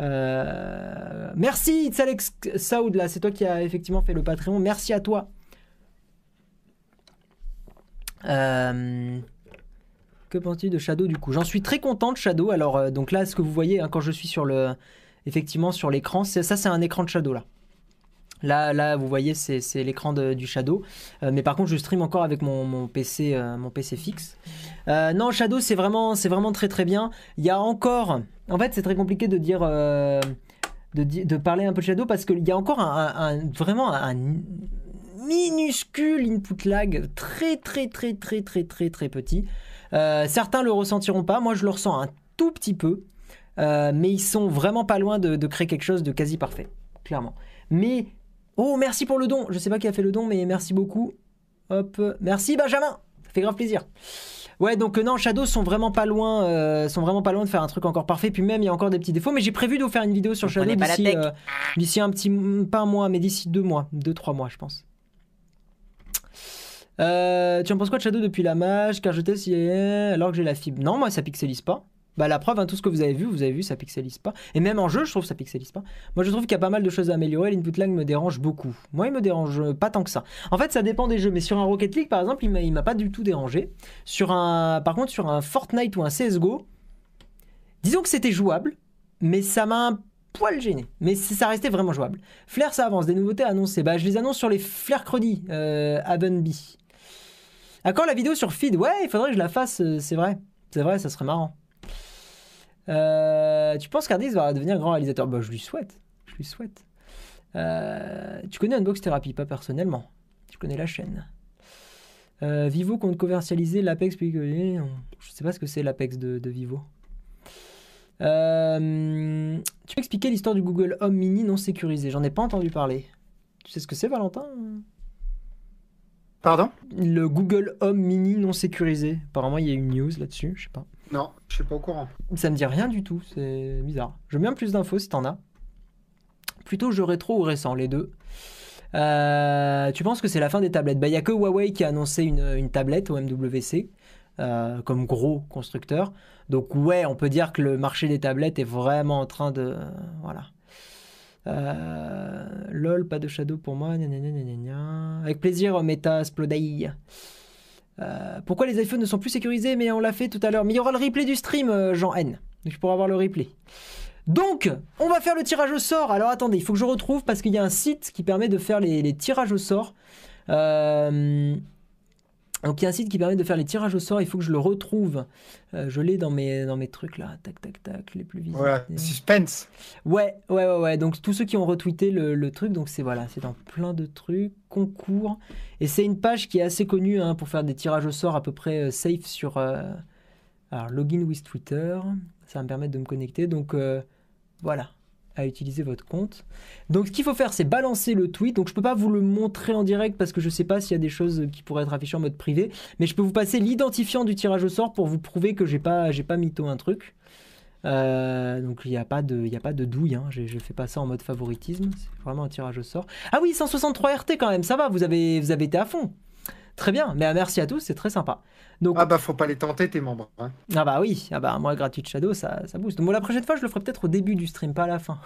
Euh, Merci, it's Alex Saoud c'est toi qui as effectivement fait le Patreon. Merci à toi. Euh, que penses-tu de Shadow du coup? J'en suis très content de Shadow. Alors, euh, donc là, ce que vous voyez hein, quand je suis sur le. Effectivement, sur l'écran, ça, c'est un écran de Shadow là. Là, vous voyez, c'est l'écran du Shadow. Euh, mais par contre, je stream encore avec mon, PC, mon PC fixe. Euh, non, Shadow, c'est vraiment, vraiment très très bien. Il y a encore. En fait, c'est très compliqué de dire. de, parler un peu de Shadow parce qu'il y a encore vraiment un, minuscule input lag très très très très très très très petit. Euh, certains le ressentiront pas, moi je le ressens un tout petit peu, Euh, mais ils sont vraiment pas loin de, de créer quelque chose de quasi parfait, clairement. Mais oh merci pour le don, je sais pas qui a fait le don, mais merci beaucoup. Hop, merci Benjamin, ça fait grave plaisir. Ouais, donc euh, non, Shadow sont vraiment pas loin, euh, sont vraiment pas loin de faire un truc encore parfait. Puis même, il y a encore des petits défauts. Mais j'ai prévu de vous faire une vidéo sur Shadow d'ici, euh, d'ici un petit, pas un mois, mais d'ici deux mois, deux trois mois, je pense. Euh, tu en penses quoi de Shadow depuis la mage Car je teste alors que j'ai la fibre? Non, moi ça pixelise pas. Bah la preuve, hein, tout ce que vous avez vu, vous avez vu, ça pixelise pas. Et même en jeu, je trouve que ça pixelise pas. Moi je trouve qu'il y a pas mal de choses à améliorer. L'input lag me dérange beaucoup. Moi il me dérange pas tant que ça. En fait, ça dépend des jeux. Mais sur un Rocket League par exemple, il m'a- pas du tout dérangé. Sur un, par contre, sur un Fortnite ou un CS:GO, disons que c'était jouable, mais ça m'a un poil gêné. Mais ça restait vraiment jouable. Flair, ça avance. Des nouveautés annoncées. Bah, je les annonce sur les Flaircredits, euh, Avenby. À quand la vidéo sur Feed Ouais, il faudrait que je la fasse, euh, c'est vrai. C'est vrai, ça serait marrant. Euh, tu penses qu'Ardis va devenir grand réalisateur? Bah, je lui souhaite. Je lui souhaite. Euh, tu connais Unbox Therapy? Pas personnellement. Je connais la chaîne. Vivo compte commercialiser l'Apex. non, Je sais pas ce que c'est l'Apex de, Vivo. Tu peux expliquer l'histoire du Google Home Mini non sécurisé? J'en ai pas entendu parler. Tu sais ce que c'est, Valentin? Pardon? Le Google Home Mini non sécurisé. Apparemment, il y a une news là-dessus. Je sais pas. Non, je suis pas au courant. Ça me dit rien du tout. C'est bizarre. Je veux bien plus d'infos si t'en as. Plutôt jeu rétro ou récent, les deux. Euh, tu penses que c'est la fin des tablettes? Bah, il y a que Huawei qui a annoncé une, une tablette au MWC euh, comme gros constructeur. Donc ouais, on peut dire que le marché des tablettes est vraiment en train de voilà. Euh, lol, pas de shadow pour moi. gna. Avec plaisir, Meta Splodai. Euh, pourquoi les iPhones ne sont plus sécurisés Mais on l'a fait tout à l'heure? Mais il y aura le replay du stream, euh, Jean N. Je pourrai avoir le replay. Donc, on va faire le tirage au sort. Alors attendez, il faut que je retrouve parce qu'il y a un site qui permet de faire les, les tirages au sort. Euh, donc il y a un site qui permet de faire les tirages au sort. Il faut que je le retrouve. Euh, je l'ai dans mes, dans mes trucs là. Tac, tac, tac. Les plus visités. Voilà, suspense. Ouais, ouais, ouais, ouais. Donc tous ceux qui ont retweeté le, le truc, donc c'est voilà, c'est dans plein de trucs, concours. Et c'est une page qui est assez connue hein, pour faire des tirages au sort à peu près euh, safe sur. euh, alors, login with Twitter. Ça va me permettre de me connecter. Donc voilà, à utiliser votre compte. Donc ce qu'il faut faire, c'est balancer le tweet. Donc je peux pas vous le montrer en direct parce que je sais pas s'il y a des choses qui pourraient être affichées en mode privé. Mais je peux vous passer l'identifiant du tirage au sort pour vous prouver que j'ai pas, j'ai pas mytho un truc. Euh, donc il n'y a pas de, a pas de douille. Hein. Je, je fais pas ça en mode favoritisme. C'est vraiment un tirage au sort. Ah oui, 163 RT quand même. Ça va. Vous avez, vous avez été à fond. Très bien, mais merci à tous, c'est très sympa. Donc, ah bah faut pas les tenter tes membres. Hein. Ah bah oui, ah bah moi gratuit Shadow ça, ça booste. Donc bon, la prochaine fois je le ferai peut-être au début du stream, pas à la fin.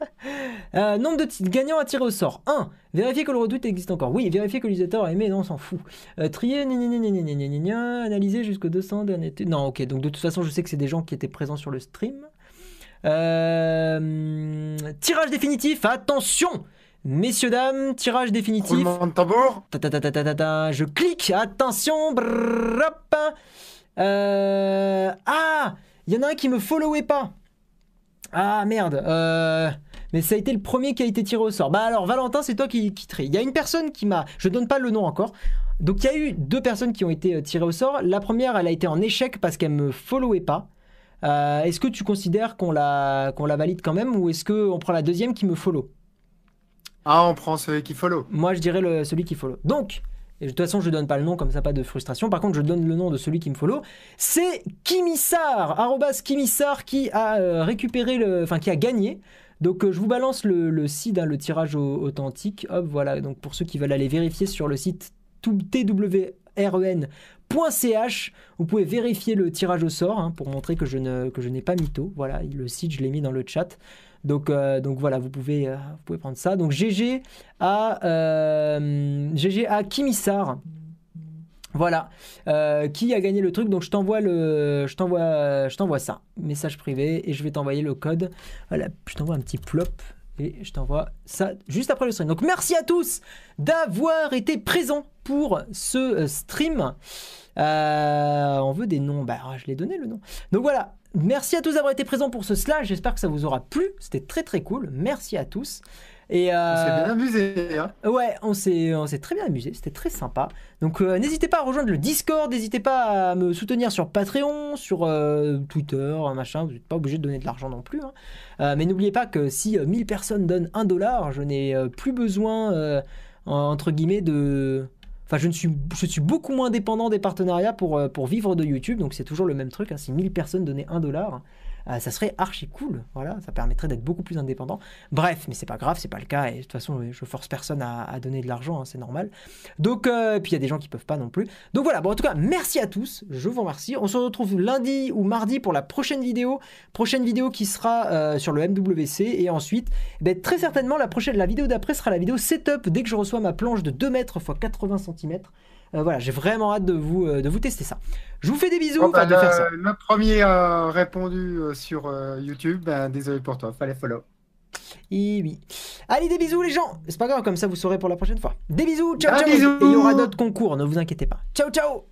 [laughs] euh, nombre de titres gagnants à tirer au sort. 1. Vérifier que le retweet existe encore. Oui, vérifier que l'utilisateur a aimé. Non, on s'en fout. Euh, trier, analyser jusqu'au 200 dernier. Non, ok. Donc de toute façon, je sais que c'est des gens qui étaient présents sur le stream. Euh, tirage définitif, attention Messieurs, dames, tirage définitif. Roulement de tambour. Ta ta ta ta ta ta ta. Je clique, attention, brrr, hop. Euh, Ah, il y en a un qui me followait pas. Ah merde. Euh, Mais ça a été le premier qui a été tiré au sort. Bah alors Valentin, c'est toi qui, qui. Il y a une personne qui m'a, je donne pas le nom encore. Donc il y a eu deux personnes qui ont été euh, tirées au sort. La première, elle a été en échec parce qu'elle me followait pas. Euh, est-ce que tu considères qu'on la, qu'on la valide quand même ou est-ce qu'on prend la deuxième qui me follow? Ah on prend celui qui follow. moi, je dirais celui qui follow. Donc, et de toute façon, je donne pas le nom, comme ça, pas de frustration. Par contre, je donne le nom de celui qui me follow. C'est Kimissar, arrobas Kimissar, qui a euh, récupéré le. Enfin, qui a gagné. Donc, euh, je vous balance le, site, hein, le tirage au- authentique. Hop, voilà. Donc, pour ceux qui veulent aller vérifier sur le site twren.ch, vous pouvez vérifier le tirage au sort hein, pour montrer ne, que je n'ai pas mytho. Voilà, le site, je l'ai mis dans le chat. Donc, euh, donc voilà, vous pouvez, euh, vous pouvez prendre ça. Donc GG à, euh, GG à Kimissar. Voilà, qui a gagné le truc? Donc je t'envoie le, je t'envoie, je t'envoie ça, message privé, et je vais t'envoyer le code. Voilà, je t'envoie un petit plop et je t'envoie ça juste après le stream. Donc merci à tous d'avoir été présents pour ce stream. On veut des noms, bah je l'ai donné le nom. Donc voilà, merci à tous d'avoir été présents pour ce slash. J'espère que ça vous aura plu. C'était très très cool. Merci à tous. Et On euh, s'est bien amusé. Hein. Ouais, on s'est, on s'est très bien amusé, c'était très sympa. Donc euh, n'hésitez pas à rejoindre le Discord, n'hésitez pas à me soutenir sur Patreon, sur euh, Twitter, machin, vous n'êtes pas obligé de donner de l'argent non plus. hein. Mais n'oubliez pas que si euh, 1000 personnes donnent 1 dollar, je n'ai plus besoin, en- entre guillemets, de... Je, ne suis, je suis beaucoup moins dépendant des partenariats pour, euh, vivre de YouTube, donc c'est toujours le même truc. hein. Si 1000 personnes donnaient 1 dollar, euh, ça serait archi cool. Voilà, ça permettrait d'être beaucoup plus indépendant. Bref, mais c'est pas grave, c'est pas le cas. Et de toute façon, je force personne à, donner de l'argent, hein, c'est normal. Donc, euh, puis il y a des gens qui peuvent pas non plus. Donc voilà, bon, en tout cas, merci à tous. Je vous remercie. On se retrouve lundi ou mardi pour la prochaine vidéo. Prochaine vidéo qui sera euh, sur le MWC. Et ensuite, eh ben, très certainement, la prochaine, la vidéo d'après sera la vidéo setup dès que je reçois ma planche de 2 mètres x 80 cm. Euh, voilà, j'ai vraiment hâte de vous, euh, de vous tester ça. Je vous fais des bisous. Bon, bah, de faire ça. le, le premier a répondu euh, sur euh, YouTube. Ben, désolé pour toi, fallait follow. Et oui. Allez, des bisous les gens. C'est pas grave, comme ça vous saurez pour la prochaine fois. Des bisous, ciao Ah, ciao. il y aura d'autres concours, ne vous inquiétez pas. Ciao ciao.